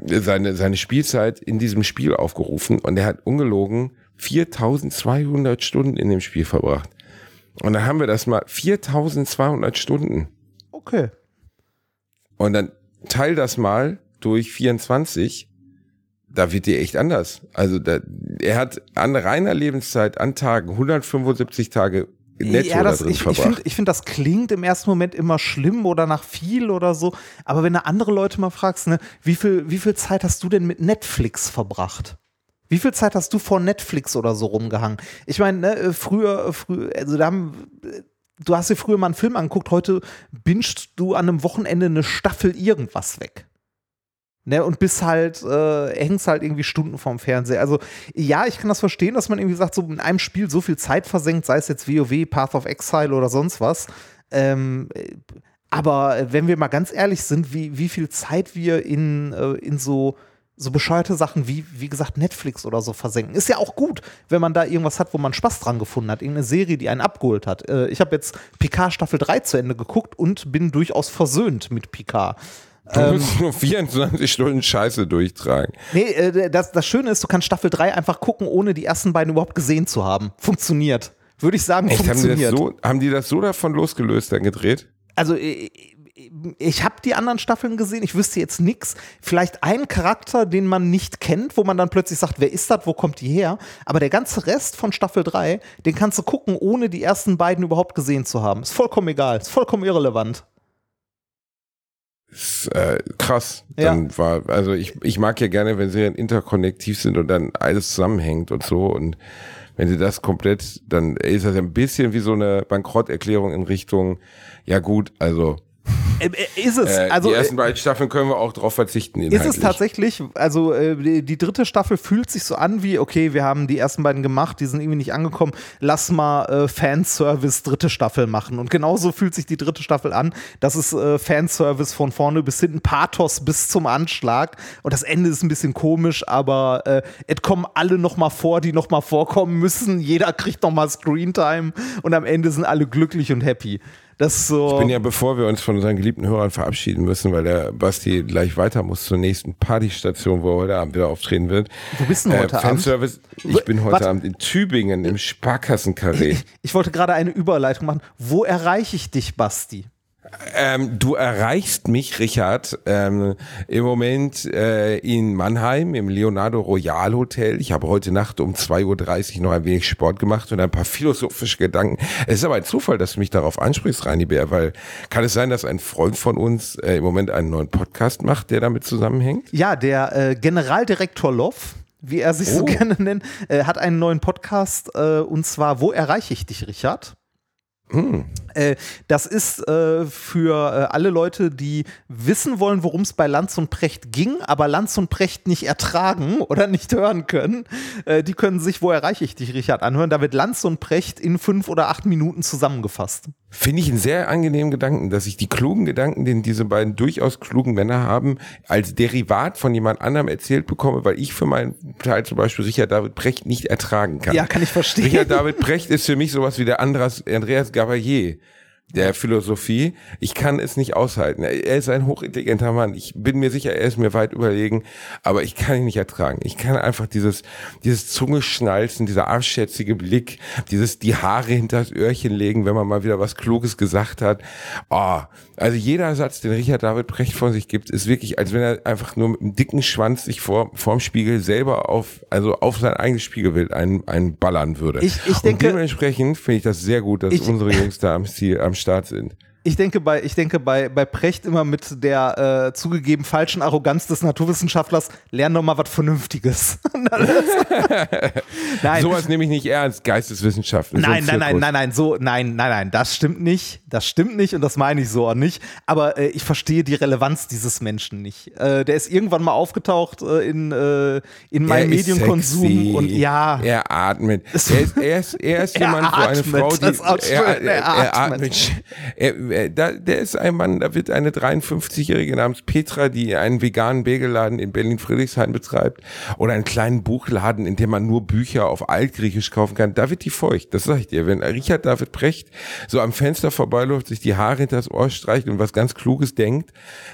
[SPEAKER 2] seine, seine Spielzeit in diesem Spiel aufgerufen und er hat ungelogen 4200 Stunden in dem Spiel verbracht. Und dann haben wir das mal 4200 Stunden.
[SPEAKER 1] Okay.
[SPEAKER 2] Und dann teil das mal durch 24, da wird dir echt anders. Also da, er hat an reiner Lebenszeit an Tagen 175 Tage netto ja,
[SPEAKER 1] das, ich, ich finde, find, das klingt im ersten Moment immer schlimm oder nach viel oder so. Aber wenn du andere Leute mal fragst, ne, wie viel, wie viel Zeit hast du denn mit Netflix verbracht? Wie viel Zeit hast du vor Netflix oder so rumgehangen? Ich meine, ne, früher, früher, also da haben, du hast dir früher mal einen Film angeguckt, heute bingst du an einem Wochenende eine Staffel irgendwas weg. Ne, und bis halt, äh, hängst halt irgendwie Stunden vorm Fernseher. Also, ja, ich kann das verstehen, dass man irgendwie sagt, so in einem Spiel so viel Zeit versenkt, sei es jetzt WoW, Path of Exile oder sonst was. Ähm, aber wenn wir mal ganz ehrlich sind, wie, wie viel Zeit wir in, äh, in so, so bescheuerte Sachen wie, wie gesagt, Netflix oder so versenken. Ist ja auch gut, wenn man da irgendwas hat, wo man Spaß dran gefunden hat. Irgendeine Serie, die einen abgeholt hat. Äh, ich habe jetzt Picard Staffel 3 zu Ende geguckt und bin durchaus versöhnt mit Picard.
[SPEAKER 2] Du musst ähm, nur 24 Stunden Scheiße durchtragen.
[SPEAKER 1] Nee, äh, das, das Schöne ist, du kannst Staffel 3 einfach gucken, ohne die ersten beiden überhaupt gesehen zu haben. Funktioniert. Würde ich sagen,
[SPEAKER 2] Echt, funktioniert. Haben die, das so, haben die das so davon losgelöst dann gedreht?
[SPEAKER 1] also äh, ich habe die anderen Staffeln gesehen, ich wüsste jetzt nichts. Vielleicht ein Charakter, den man nicht kennt, wo man dann plötzlich sagt, wer ist das, wo kommt die her? Aber der ganze Rest von Staffel 3, den kannst du gucken, ohne die ersten beiden überhaupt gesehen zu haben. Ist vollkommen egal, ist vollkommen irrelevant.
[SPEAKER 2] Ist, äh, krass. Dann ja. war, also ich, ich mag ja gerne, wenn Serien interkonnektiv sind und dann alles zusammenhängt und so. Und wenn sie das komplett, dann ist das ein bisschen wie so eine Bankrotterklärung in Richtung, ja gut, also
[SPEAKER 1] ist es.
[SPEAKER 2] Äh,
[SPEAKER 1] also,
[SPEAKER 2] die ersten beiden Staffeln können wir auch darauf verzichten.
[SPEAKER 1] Inhaltlich. Ist es tatsächlich, also äh, die, dritte Staffel fühlt sich so an wie, okay, wir haben die ersten beiden gemacht, die sind irgendwie nicht angekommen, lass mal äh, Fanservice dritte Staffel machen. Und genauso fühlt sich die dritte Staffel an. Das ist äh, Fanservice von vorne bis hinten, Pathos bis zum Anschlag. Und das Ende ist ein bisschen komisch, aber äh, es kommen alle noch mal vor, die noch mal vorkommen müssen. Jeder kriegt noch mal Screentime und am Ende sind alle glücklich und happy. Das so.
[SPEAKER 2] Ich bin ja, bevor wir uns von unseren geliebten Hörern verabschieden müssen, weil der Basti gleich weiter muss zur nächsten Partystation, wo er heute Abend wieder auftreten wird.
[SPEAKER 1] Wo bist du äh, heute
[SPEAKER 2] Fanservice, Abend? Ich bin heute Warte. Abend in Tübingen im Sparkassenkarree.
[SPEAKER 1] Ich, ich wollte gerade eine Überleitung machen. Wo erreiche ich dich, Basti?
[SPEAKER 2] Ähm, du erreichst mich, Richard, ähm, im Moment äh, in Mannheim im Leonardo Royal Hotel. Ich habe heute Nacht um 2.30 Uhr noch ein wenig Sport gemacht und ein paar philosophische Gedanken. Es ist aber ein Zufall, dass du mich darauf ansprichst, Reini Bär, weil kann es sein, dass ein Freund von uns äh, im Moment einen neuen Podcast macht, der damit zusammenhängt?
[SPEAKER 1] Ja, der äh, Generaldirektor Loff wie er sich oh. so gerne nennt, äh, hat einen neuen Podcast äh, und zwar Wo erreiche ich dich, Richard? Hm. Äh, das ist äh, für äh, alle Leute, die wissen wollen, worum es bei Lanz und Precht ging, aber Lanz und Precht nicht ertragen oder nicht hören können. Die können sich, wo erreiche ich dich, Richard, anhören. Da wird Lanz und Precht in fünf oder acht Minuten zusammengefasst.
[SPEAKER 2] Finde ich einen sehr angenehmen Gedanken, dass ich die klugen Gedanken, den diese beiden durchaus klugen Männer haben, als Derivat von jemand anderem erzählt bekomme, weil ich für meinen Teil zum Beispiel Richard David Precht nicht ertragen kann.
[SPEAKER 1] Ja, kann ich verstehen.
[SPEAKER 2] Richard David Precht ist für mich sowas wie der Andreas, Andreas Gavalier der Philosophie. Ich kann es nicht aushalten. Er ist ein hochintelligenter Mann. Ich bin mir sicher, er ist mir weit überlegen, aber ich kann ihn nicht ertragen. Ich kann einfach dieses, dieses Zungeschnalzen, dieser arschschätzige Blick, dieses die Haare hinter das Öhrchen legen, wenn man mal wieder was Kluges gesagt hat. Oh, also jeder Satz, den Richard David Brecht von sich gibt, ist wirklich, als wenn er einfach nur mit einem dicken Schwanz sich vor, vorm Spiegel selber auf, also auf sein eigenes Spiegelbild einen, einen ballern würde.
[SPEAKER 1] Ich, ich denke,
[SPEAKER 2] Und dementsprechend finde ich das sehr gut, dass ich, unsere Jungs da am Ziel, am Start sind.
[SPEAKER 1] Ich denke bei, ich denke bei, bei Precht immer mit der äh, zugegeben falschen Arroganz des Naturwissenschaftlers, lern doch mal was Vernünftiges.
[SPEAKER 2] nein. Sowas nehme ich nicht ernst, Geisteswissenschaften.
[SPEAKER 1] Nein, nein, nein, nein, nein, so, nein, nein, nein, das stimmt nicht. Das stimmt nicht und das meine ich so auch nicht. Aber äh, ich verstehe die Relevanz dieses Menschen nicht. Äh, der ist irgendwann mal aufgetaucht äh, in, äh, in meinem Medienkonsum und ja.
[SPEAKER 2] Er atmet. Er ist, er ist, er ist jemand, wo eine Frau, die. Er, er, er, atmet. Er, da, der ist ein Mann, da wird eine 53-Jährige namens Petra, die einen veganen Bagelladen in Berlin-Friedrichshain betreibt oder einen kleinen Buchladen, in dem man nur Bücher auf Altgriechisch kaufen kann, da wird die feucht. Das sag ich dir. Wenn Richard David Precht so am Fenster vorbeiläuft, sich die Haare hinter das Ohr streicht und was ganz Kluges denkt,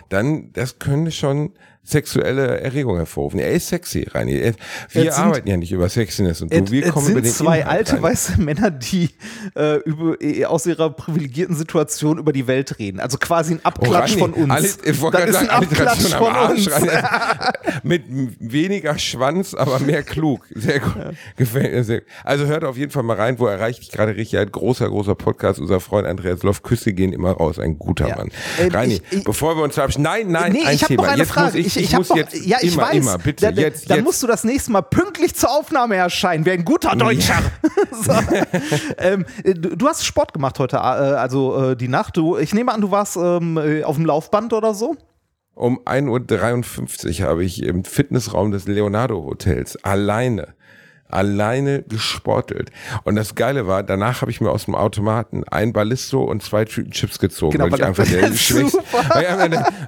[SPEAKER 2] dann, das könnte schon sexuelle Erregung hervorrufen. Er ist sexy, Reini. Wir sind, arbeiten ja nicht über Sexiness und
[SPEAKER 1] du. Wir kommen sind über den zwei Inhalt alte rein. weiße Männer, die äh, über, äh, aus ihrer privilegierten Situation über die Welt reden. Also quasi ein Abklatsch oh, von uns.
[SPEAKER 2] Alle, ich das ist ein Abklatsch von uns. Mit weniger Schwanz, aber mehr klug. Sehr gut. Ja. Gefällt mir sehr. Also hört auf jeden Fall mal rein, wo erreicht dich gerade richtig. Ein großer, großer Podcast. Unser Freund Andreas Loff. Küsse gehen immer raus. Ein guter ja. Mann. Äh, Reini, ich, ich, bevor wir uns verabschieden. Nein, nein,
[SPEAKER 1] nee,
[SPEAKER 2] ein
[SPEAKER 1] ich Thema.
[SPEAKER 2] Noch
[SPEAKER 1] eine Jetzt Frage. muss
[SPEAKER 2] ich ich, muss jetzt ja, ich immer, weiß. immer, bitte, da, jetzt,
[SPEAKER 1] Dann
[SPEAKER 2] jetzt.
[SPEAKER 1] musst du das nächste Mal pünktlich zur Aufnahme erscheinen, wie ein guter Deutscher. so. ähm, du, du, hast Sport gemacht heute, äh, also äh, die Nacht. Du, ich nehme an, du warst ähm, äh, auf dem Laufband oder so?
[SPEAKER 2] Um 1.53 Uhr habe ich im Fitnessraum des Leonardo Hotels alleine alleine gesportelt. Und das Geile war, danach habe ich mir aus dem Automaten ein Ballisto und zwei Tüten Chips gezogen, genau, weil ich einfach der schwächste,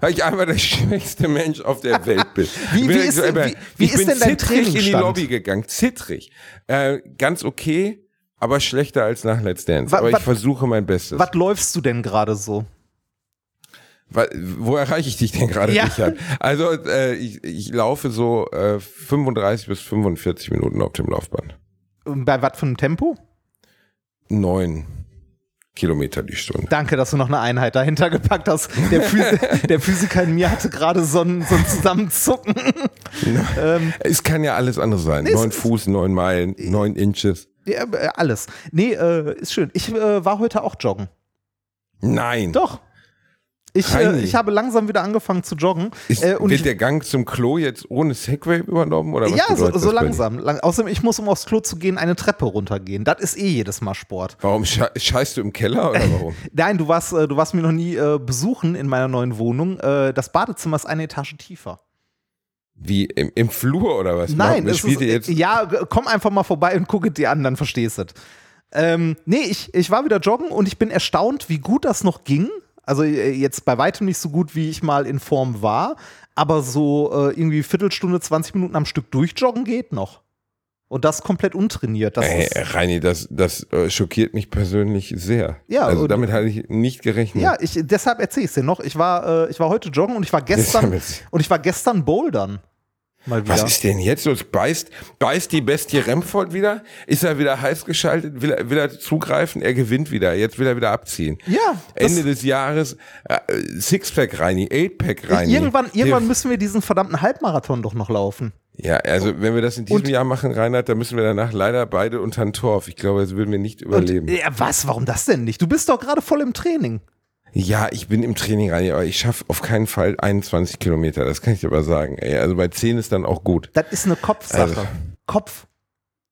[SPEAKER 2] weil ich, einfach der, schwächste Mensch auf der Welt bin.
[SPEAKER 1] Wie, wie ist, so, wie, wie
[SPEAKER 2] ich
[SPEAKER 1] ist
[SPEAKER 2] bin
[SPEAKER 1] denn
[SPEAKER 2] dein in die Lobby gegangen, zittrig. Äh, ganz okay, aber schlechter als nach Let's Dance. aber ich versuche mein Bestes.
[SPEAKER 1] Was läufst du denn gerade so?
[SPEAKER 2] Wo erreiche ich dich denn gerade, ja. Richard? Also äh, ich, ich laufe so äh, 35 bis 45 Minuten auf dem Laufband.
[SPEAKER 1] Bei was für einem Tempo?
[SPEAKER 2] Neun. Kilometer die Stunde.
[SPEAKER 1] Danke, dass du noch eine Einheit dahinter gepackt hast. Der, Physi der Physiker in mir hatte gerade so ein, so ein Zusammenzucken.
[SPEAKER 2] ähm, es kann ja alles andere sein. Neun Fuß, neun Meilen, neun Inches.
[SPEAKER 1] Ja, äh, alles. Nee, äh, ist schön. Ich äh, war heute auch joggen.
[SPEAKER 2] Nein.
[SPEAKER 1] Doch. Ich, äh, ich habe langsam wieder angefangen zu joggen.
[SPEAKER 2] Ist, äh, wird ich, der Gang zum Klo jetzt ohne Segway übernommen? Oder was
[SPEAKER 1] ja, so, so langsam. Lang, außerdem, ich muss, um aufs Klo zu gehen, eine Treppe runtergehen. Das ist eh jedes Mal Sport.
[SPEAKER 2] Warum scheißt du im Keller oder warum?
[SPEAKER 1] Nein, du warst, äh, du warst mir noch nie äh, besuchen in meiner neuen Wohnung. Äh, das Badezimmer ist eine Etage tiefer.
[SPEAKER 2] Wie im, im Flur oder was?
[SPEAKER 1] Nein, es ist, jetzt? ja, komm einfach mal vorbei und gucke dir an, dann verstehst du es. Ähm, nee, ich, ich war wieder joggen und ich bin erstaunt, wie gut das noch ging. Also äh, jetzt bei weitem nicht so gut, wie ich mal in Form war, aber so äh, irgendwie Viertelstunde, 20 Minuten am Stück durchjoggen geht noch. Und das komplett untrainiert. Das
[SPEAKER 2] Ey, Reini, das, das äh, schockiert mich persönlich sehr. Ja, also damit hatte ich nicht gerechnet.
[SPEAKER 1] Ja, ich, deshalb erzähle ich es dir noch. Ich war, äh, ich war heute joggen und ich war gestern und ich war gestern bouldern.
[SPEAKER 2] Was ist denn jetzt los? Beißt, beißt die Bestie Remford wieder? Ist er wieder heiß geschaltet? Will er, will er zugreifen? Er gewinnt wieder. Jetzt will er wieder abziehen.
[SPEAKER 1] Ja.
[SPEAKER 2] Ende des Jahres äh, Sixpack reini, Eightpack reini.
[SPEAKER 1] Irgendwann, irgendwann müssen wir diesen verdammten Halbmarathon doch noch laufen.
[SPEAKER 2] Ja, also wenn wir das in diesem Und, Jahr machen, Reinhard, dann müssen wir danach leider beide unter den Torf. Ich glaube, das würden wir nicht überleben.
[SPEAKER 1] Und, ja, was? Warum das denn nicht? Du bist doch gerade voll im Training.
[SPEAKER 2] Ja, ich bin im Training rein, aber ich schaffe auf keinen Fall 21 Kilometer. Das kann ich dir aber sagen. Ey, also bei 10 ist dann auch gut.
[SPEAKER 1] Das ist eine Kopfsache. Also, Kopf.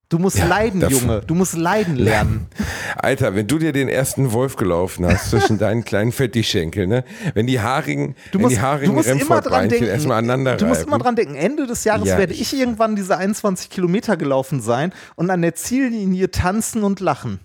[SPEAKER 1] Du musst ja, leiden, Junge. Du musst leiden lernen.
[SPEAKER 2] Alter, wenn du dir den ersten Wolf gelaufen hast zwischen deinen kleinen Fettischenkeln, ne? Wenn die haarigen,
[SPEAKER 1] du musst,
[SPEAKER 2] wenn die haarigen
[SPEAKER 1] Remfordbeinchen
[SPEAKER 2] erstmal aneinander
[SPEAKER 1] Du musst immer dran denken, Ende des Jahres ja, werde ich irgendwann diese 21 Kilometer gelaufen sein und an der Ziellinie tanzen und lachen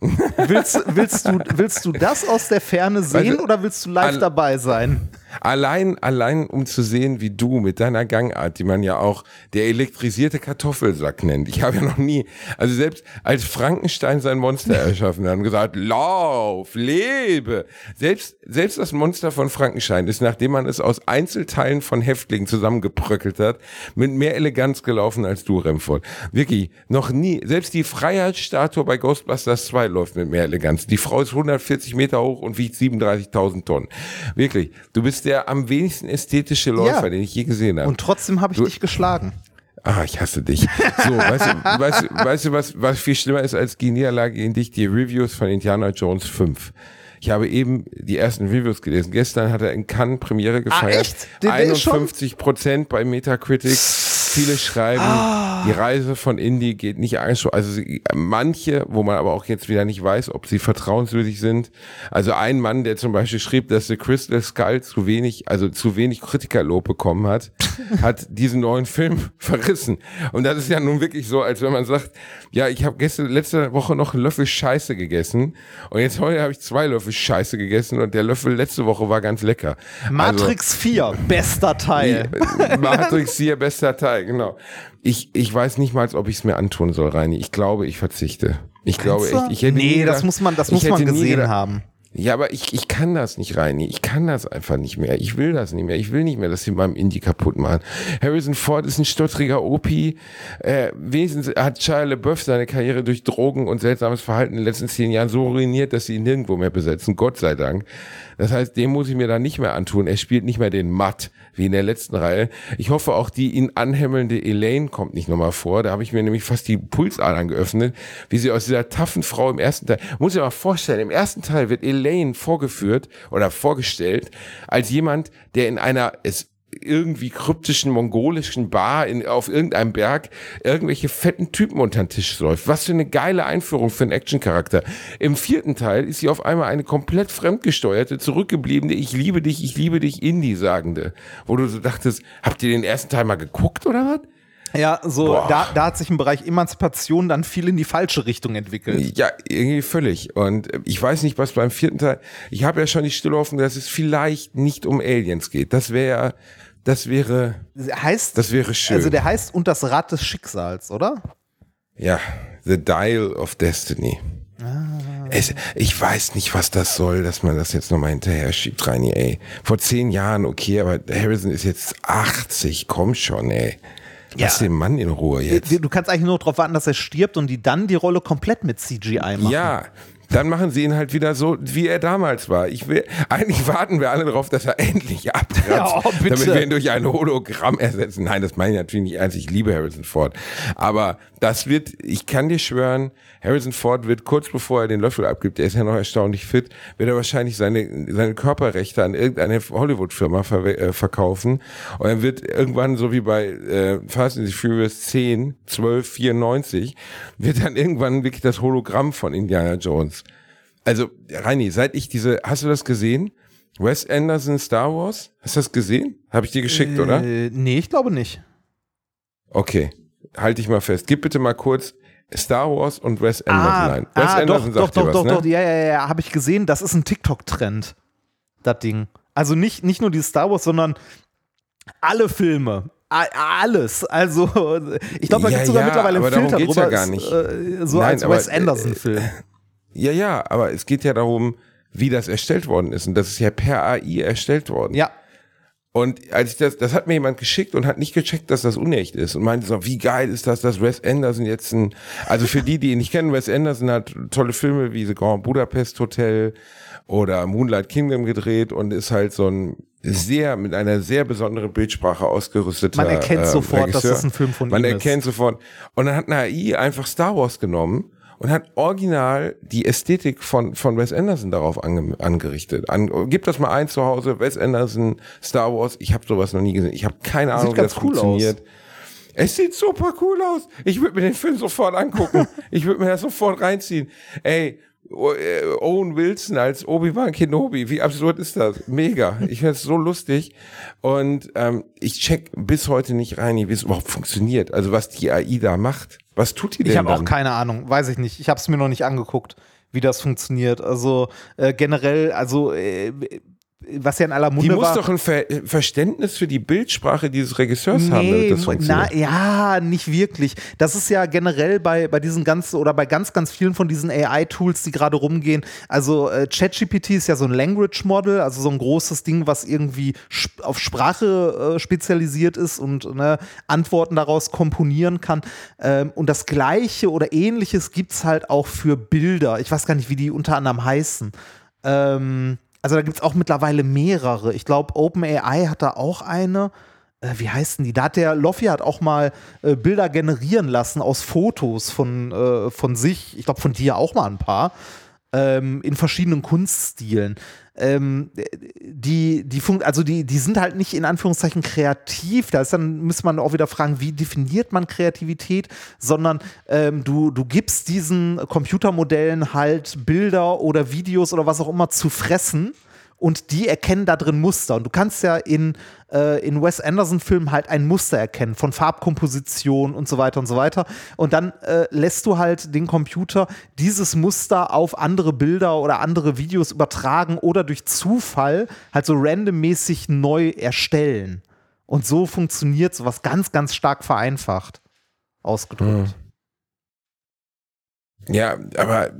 [SPEAKER 1] willst, willst, du, willst du das aus der Ferne sehen also, oder willst du live dabei sein?
[SPEAKER 2] Allein, allein um zu sehen, wie du mit deiner Gangart, die man ja auch der elektrisierte Kartoffelsack nennt. Ich habe ja noch nie, also selbst als Frankenstein sein Monster erschaffen hat und gesagt, lauf, lebe. Selbst, selbst das Monster von Frankenstein ist, nachdem man es aus Einzelteilen von Häftlingen zusammengebröckelt hat, mit mehr Eleganz gelaufen als du, Remford. Wirklich, noch nie. Selbst die Freiheitsstatue bei Ghostbusters 2 läuft mit mehr Eleganz. Die Frau ist 140 Meter hoch und wiegt 37.000 Tonnen. Wirklich, du bist der am wenigsten ästhetische Läufer, ja. den ich je gesehen habe.
[SPEAKER 1] Und trotzdem habe ich du, dich geschlagen.
[SPEAKER 2] Ah, ich hasse dich. So, weißt du, weißt, weißt du was, was viel schlimmer ist als die Niederlage gegen dich? Die Reviews von Indiana Jones 5. Ich habe eben die ersten Reviews gelesen. Gestern hat er in Cannes Premiere ah, gefeiert. Ah, echt? Den 51 Prozent bei Metacritic. Viele schreiben, ah. Die Reise von Indie geht nicht so. Also sie, manche, wo man aber auch jetzt wieder nicht weiß, ob sie vertrauenswürdig sind. Also ein Mann, der zum Beispiel schrieb, dass The Crystal Skull zu wenig, also zu wenig Kritikerlob bekommen hat, hat diesen neuen Film verrissen. Und das ist ja nun wirklich so, als wenn man sagt, ja, ich habe gestern letzte Woche noch einen Löffel Scheiße gegessen und jetzt heute habe ich zwei Löffel Scheiße gegessen und der Löffel letzte Woche war ganz lecker.
[SPEAKER 1] Matrix also, 4, bester Teil.
[SPEAKER 2] Matrix 4, bester Teil genau. Ich, ich weiß nicht mal, ob ich es mir antun soll, Reini. Ich glaube, ich verzichte. Ich glaube echt, ich
[SPEAKER 1] hätte Nee, das muss man, das muss man gesehen haben.
[SPEAKER 2] Ja, aber ich, ich kann das nicht, Reini. Ich kann das einfach nicht mehr. Ich will das nicht mehr. Ich will nicht mehr, dass sie meinem Indie kaputt machen. Harrison Ford ist ein stottriger OP. Äh, wesens hat Shia LeBeouf seine Karriere durch Drogen und seltsames Verhalten in den letzten zehn Jahren so ruiniert, dass sie ihn nirgendwo mehr besetzen. Gott sei Dank. Das heißt, dem muss ich mir da nicht mehr antun. Er spielt nicht mehr den Matt wie in der letzten Reihe. Ich hoffe auch, die ihn anhimmelnde Elaine kommt nicht nochmal vor. Da habe ich mir nämlich fast die Pulsadern geöffnet, wie sie aus dieser taffen Frau im ersten Teil, muss ich mal vorstellen, im ersten Teil wird Elaine vorgeführt oder vorgestellt als jemand, der in einer, es irgendwie kryptischen mongolischen Bar in, auf irgendeinem Berg irgendwelche fetten Typen unter den Tisch läuft. Was für eine geile Einführung für einen Actioncharakter. Im vierten Teil ist sie auf einmal eine komplett fremdgesteuerte, zurückgebliebene, ich liebe dich, ich liebe dich Indie-Sagende. Wo du so dachtest, habt ihr den ersten Teil mal geguckt oder was?
[SPEAKER 1] Ja, so, da, da hat sich im Bereich Emanzipation dann viel in die falsche Richtung entwickelt.
[SPEAKER 2] Ja, irgendwie völlig. Und ich weiß nicht, was beim vierten Teil, ich habe ja schon die Stille offen, dass es vielleicht nicht um Aliens geht. Das wäre ja das wäre.
[SPEAKER 1] Heißt.
[SPEAKER 2] Das wäre schön.
[SPEAKER 1] Also der heißt und das Rad des Schicksals, oder?
[SPEAKER 2] Ja, The Dial of Destiny. Ah. Es, ich weiß nicht, was das soll, dass man das jetzt nochmal hinterher schiebt, Reini, ey. Vor zehn Jahren, okay, aber Harrison ist jetzt 80, komm schon, ey. Lass ja. den Mann in Ruhe jetzt.
[SPEAKER 1] Du kannst eigentlich nur darauf warten, dass er stirbt und die dann die Rolle komplett mit CGI machen.
[SPEAKER 2] Ja, dann machen sie ihn halt wieder so, wie er damals war. Ich will, eigentlich warten wir alle darauf, dass er endlich abkratzt, ja, oh, damit wir ihn durch ein Hologramm ersetzen. Nein, das meine ich natürlich nicht ernst. Ich liebe Harrison Ford. Aber das wird, ich kann dir schwören, Harrison Ford wird kurz bevor er den Löffel abgibt, der ist ja noch erstaunlich fit, wird er wahrscheinlich seine, seine Körperrechte an irgendeine Hollywood-Firma ver äh, verkaufen. Und er wird irgendwann, so wie bei äh, Fast and the Furious 10, 12, 94, wird dann irgendwann wirklich das Hologramm von Indiana Jones. Also, Reini, seit ich diese, hast du das gesehen? Wes Anderson Star Wars? Hast du das gesehen? Habe ich dir geschickt, äh, oder?
[SPEAKER 1] Nee, ich glaube nicht.
[SPEAKER 2] Okay, halte ich mal fest. Gib bitte mal kurz Star Wars und Wes Anderson ah, ein. Wes
[SPEAKER 1] ah, Anderson doch, sagt doch, dir doch, was, doch, ne? ja, ja, ja, habe ich gesehen. Das ist ein TikTok-Trend, das Ding. Also nicht, nicht nur die Star Wars, sondern alle Filme, alles. Also, ich glaube, da ja, gibt es sogar ja, mittlerweile einen Filter drüber. Ja gar nicht. Äh, so Nein, als Wes Anderson-Film. Äh,
[SPEAKER 2] ja, ja, aber es geht ja darum, wie das erstellt worden ist. Und das ist ja per AI erstellt worden.
[SPEAKER 1] Ja.
[SPEAKER 2] Und als ich das, das hat mir jemand geschickt und hat nicht gecheckt, dass das unecht ist und meinte so, wie geil ist das, dass Wes Anderson jetzt ein, also für die, die ihn nicht kennen, Wes Anderson hat tolle Filme wie The Grand Budapest Hotel oder Moonlight Kingdom gedreht und ist halt so ein sehr, mit einer sehr besonderen Bildsprache ausgerüsteter
[SPEAKER 1] Man erkennt äh, sofort, Regisseur. dass das ein Film von
[SPEAKER 2] Man
[SPEAKER 1] ihm
[SPEAKER 2] ist. Man erkennt sofort. Und dann hat eine AI einfach Star Wars genommen und hat original die Ästhetik von, von Wes Anderson darauf ange, angerichtet. An, gib das mal ein zu Hause, Wes Anderson, Star Wars, ich habe sowas noch nie gesehen. Ich habe keine Ahnung, wie das cool funktioniert. Aus. Es sieht super cool aus. Ich würde mir den Film sofort angucken. ich würde mir das sofort reinziehen. Ey, Owen Wilson als Obi-Wan Kenobi. Wie absurd ist das? Mega. Ich finde es so lustig. Und ähm, ich check bis heute nicht rein, wie es überhaupt funktioniert. Also was die AI da macht. Was tut die denn?
[SPEAKER 1] Ich habe auch keine Ahnung. Weiß ich nicht. Ich habe es mir noch nicht angeguckt, wie das funktioniert. Also äh, generell, also äh, was ja in aller Munde
[SPEAKER 2] Die muss
[SPEAKER 1] war,
[SPEAKER 2] doch ein Ver Verständnis für die Bildsprache dieses Regisseurs nee, haben, damit das funktioniert.
[SPEAKER 1] Na, ja, nicht wirklich. Das ist ja generell bei, bei diesen ganzen oder bei ganz, ganz vielen von diesen AI-Tools, die gerade rumgehen. Also äh, ChatGPT ist ja so ein Language Model, also so ein großes Ding, was irgendwie sp auf Sprache äh, spezialisiert ist und ne, Antworten daraus komponieren kann. Ähm, und das Gleiche oder Ähnliches gibt es halt auch für Bilder. Ich weiß gar nicht, wie die unter anderem heißen. Ähm, also da gibt es auch mittlerweile mehrere. Ich glaube, OpenAI hat da auch eine. Äh, wie heißen die? Da hat der Loffi hat auch mal äh, Bilder generieren lassen aus Fotos von, äh, von sich. Ich glaube, von dir auch mal ein paar. Ähm, in verschiedenen Kunststilen ähm, die, die Fun also die, die sind halt nicht in Anführungszeichen kreativ. Da ist dann, muss man auch wieder fragen, wie definiert man Kreativität, sondern ähm, du, du gibst diesen Computermodellen halt Bilder oder Videos oder was auch immer zu fressen und die erkennen da drin Muster. Und du kannst ja in, äh, in Wes Anderson-Filmen halt ein Muster erkennen von Farbkomposition und so weiter und so weiter. Und dann äh, lässt du halt den Computer dieses Muster auf andere Bilder oder andere Videos übertragen oder durch Zufall halt so randommäßig neu erstellen. Und so funktioniert sowas ganz, ganz stark vereinfacht ausgedrückt. Mhm.
[SPEAKER 2] Ja, aber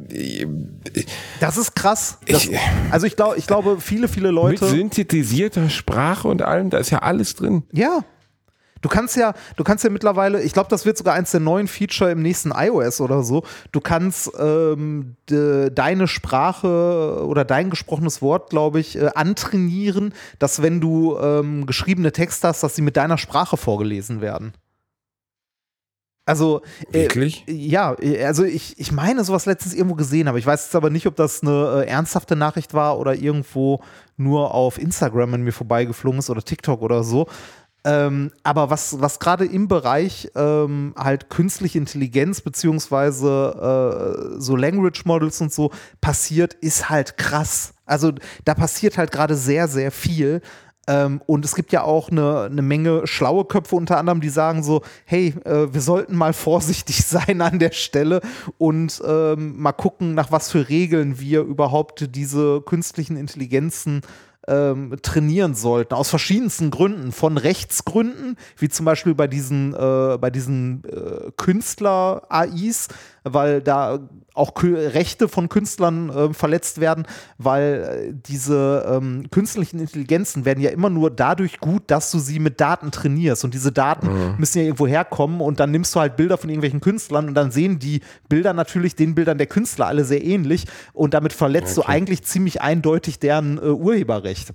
[SPEAKER 1] das ist krass. Das, ich, also ich glaube, ich glaube, viele, viele Leute
[SPEAKER 2] mit synthetisierter Sprache und allem, da ist ja alles drin.
[SPEAKER 1] Ja. Du kannst ja, du kannst ja mittlerweile, ich glaube, das wird sogar eins der neuen Feature im nächsten iOS oder so. Du kannst ähm, de, deine Sprache oder dein gesprochenes Wort, glaube ich, äh, antrainieren, dass wenn du ähm, geschriebene Texte hast, dass sie mit deiner Sprache vorgelesen werden. Also,
[SPEAKER 2] äh, Wirklich?
[SPEAKER 1] Ja, also ich, ich meine, sowas letztens irgendwo gesehen, aber ich weiß jetzt aber nicht, ob das eine äh, ernsthafte Nachricht war oder irgendwo nur auf Instagram an mir vorbeigeflogen ist oder TikTok oder so. Ähm, aber was, was gerade im Bereich ähm, halt künstliche Intelligenz beziehungsweise äh, so Language Models und so passiert, ist halt krass. Also da passiert halt gerade sehr, sehr viel. Ähm, und es gibt ja auch eine, eine Menge schlaue Köpfe unter anderem, die sagen so, hey, äh, wir sollten mal vorsichtig sein an der Stelle und ähm, mal gucken, nach was für Regeln wir überhaupt diese künstlichen Intelligenzen ähm, trainieren sollten, aus verschiedensten Gründen. Von Rechtsgründen, wie zum Beispiel bei diesen, äh, diesen äh, Künstler-AIs, weil da auch Rechte von Künstlern äh, verletzt werden, weil äh, diese ähm, künstlichen Intelligenzen werden ja immer nur dadurch gut, dass du sie mit Daten trainierst und diese Daten mhm. müssen ja irgendwo herkommen und dann nimmst du halt Bilder von irgendwelchen Künstlern und dann sehen die Bilder natürlich den Bildern der Künstler alle sehr ähnlich und damit verletzt okay. du eigentlich ziemlich eindeutig deren äh, Urheberrecht.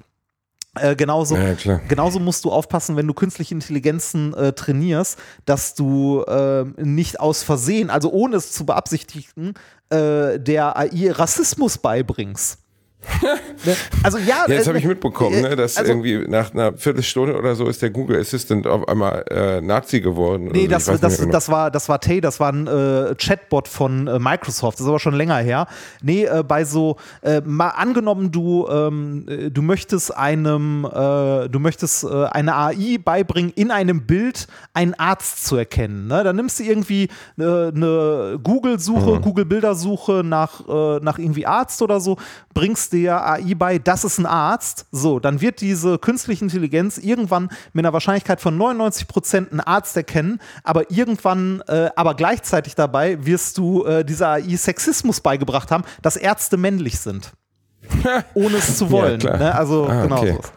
[SPEAKER 1] Äh, genauso, ja, genauso musst du aufpassen, wenn du künstliche Intelligenzen äh, trainierst, dass du äh, nicht aus Versehen, also ohne es zu beabsichtigen, äh, der AI Rassismus beibringst.
[SPEAKER 2] Also ja, ja das habe ich äh, mitbekommen, äh, ne, dass also, irgendwie nach einer Viertelstunde oder so ist der Google Assistant auf einmal äh, Nazi geworden.
[SPEAKER 1] Nee, das, das, das, das, war das war Tay, das war ein äh, Chatbot von äh, Microsoft, das ist aber schon länger her. Nee, äh, bei so mal angenommen du ähm, du möchtest einem du möchtest eine AI beibringen in einem Bild einen Arzt zu erkennen, ne? Dann nimmst du irgendwie eine Google Suche, mhm. Google Bildersuche nach nach irgendwie Arzt oder so, bringst der AI bei, das ist ein Arzt, so, dann wird diese künstliche Intelligenz irgendwann mit einer Wahrscheinlichkeit von 99 Prozent einen Arzt erkennen, aber irgendwann, äh, aber gleichzeitig dabei wirst du äh, dieser AI Sexismus beigebracht haben, dass Ärzte männlich sind. ohne es zu wollen. Ja, ne? Also ah, genau okay. so.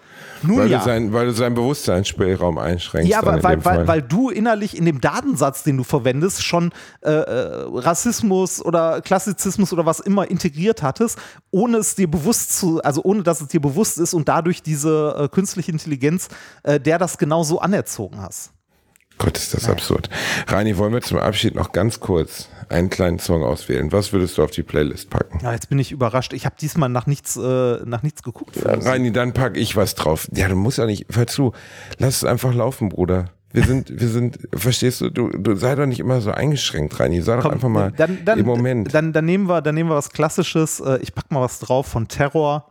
[SPEAKER 2] Nun weil, ja. du sein, weil du seinen Bewusstseinsspielraum einschränkst.
[SPEAKER 1] Ja, weil, weil, weil, weil, du innerlich in dem Datensatz, den du verwendest, schon äh, äh, Rassismus oder Klassizismus oder was immer integriert hattest, ohne es dir bewusst zu, also ohne dass es dir bewusst ist und dadurch diese äh, künstliche Intelligenz, äh, der das genauso anerzogen hast.
[SPEAKER 2] Gott, ist das Nein. absurd. Reini, wollen wir zum Abschied noch ganz kurz einen kleinen Song auswählen? Was würdest du auf die Playlist packen?
[SPEAKER 1] Ja, jetzt bin ich überrascht. Ich habe diesmal nach nichts, äh, nach nichts geguckt.
[SPEAKER 2] Ja, Reini, dann pack ich was drauf. Ja, du musst ja nicht, hör zu, lass es einfach laufen, Bruder. Wir sind, wir sind, verstehst du, du, du sei doch nicht immer so eingeschränkt, Reini. Sag doch einfach mal
[SPEAKER 1] dann, dann,
[SPEAKER 2] im Moment.
[SPEAKER 1] Dann, dann, nehmen wir, dann nehmen wir was Klassisches. Äh, ich pack mal was drauf von Terror.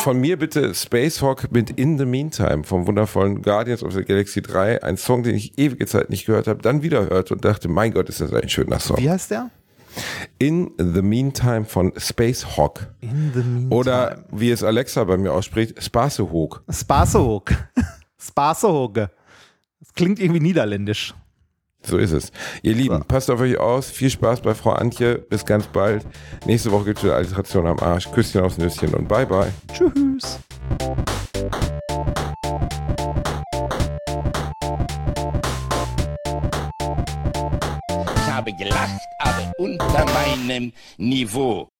[SPEAKER 2] Von mir bitte Spacehawk mit In the Meantime vom wundervollen Guardians of the Galaxy 3. Ein Song, den ich ewige Zeit nicht gehört habe, dann wieder hörte und dachte, mein Gott, ist das ein schöner Song.
[SPEAKER 1] Wie heißt der?
[SPEAKER 2] In the Meantime von Spacehawk. In the Meantime. Oder wie es Alexa bei mir ausspricht, Spacehawk.
[SPEAKER 1] Spacehawk. Spacehawk. Das klingt irgendwie niederländisch.
[SPEAKER 2] So ist es. Ihr Lieben, so. passt auf euch aus. Viel Spaß bei Frau Antje. Bis ganz bald. Nächste Woche gibt es wieder Alliteration am Arsch. Küsschen aufs Nüsschen und bye bye.
[SPEAKER 1] Tschüss.
[SPEAKER 3] Ich habe gelacht, aber unter meinem Niveau.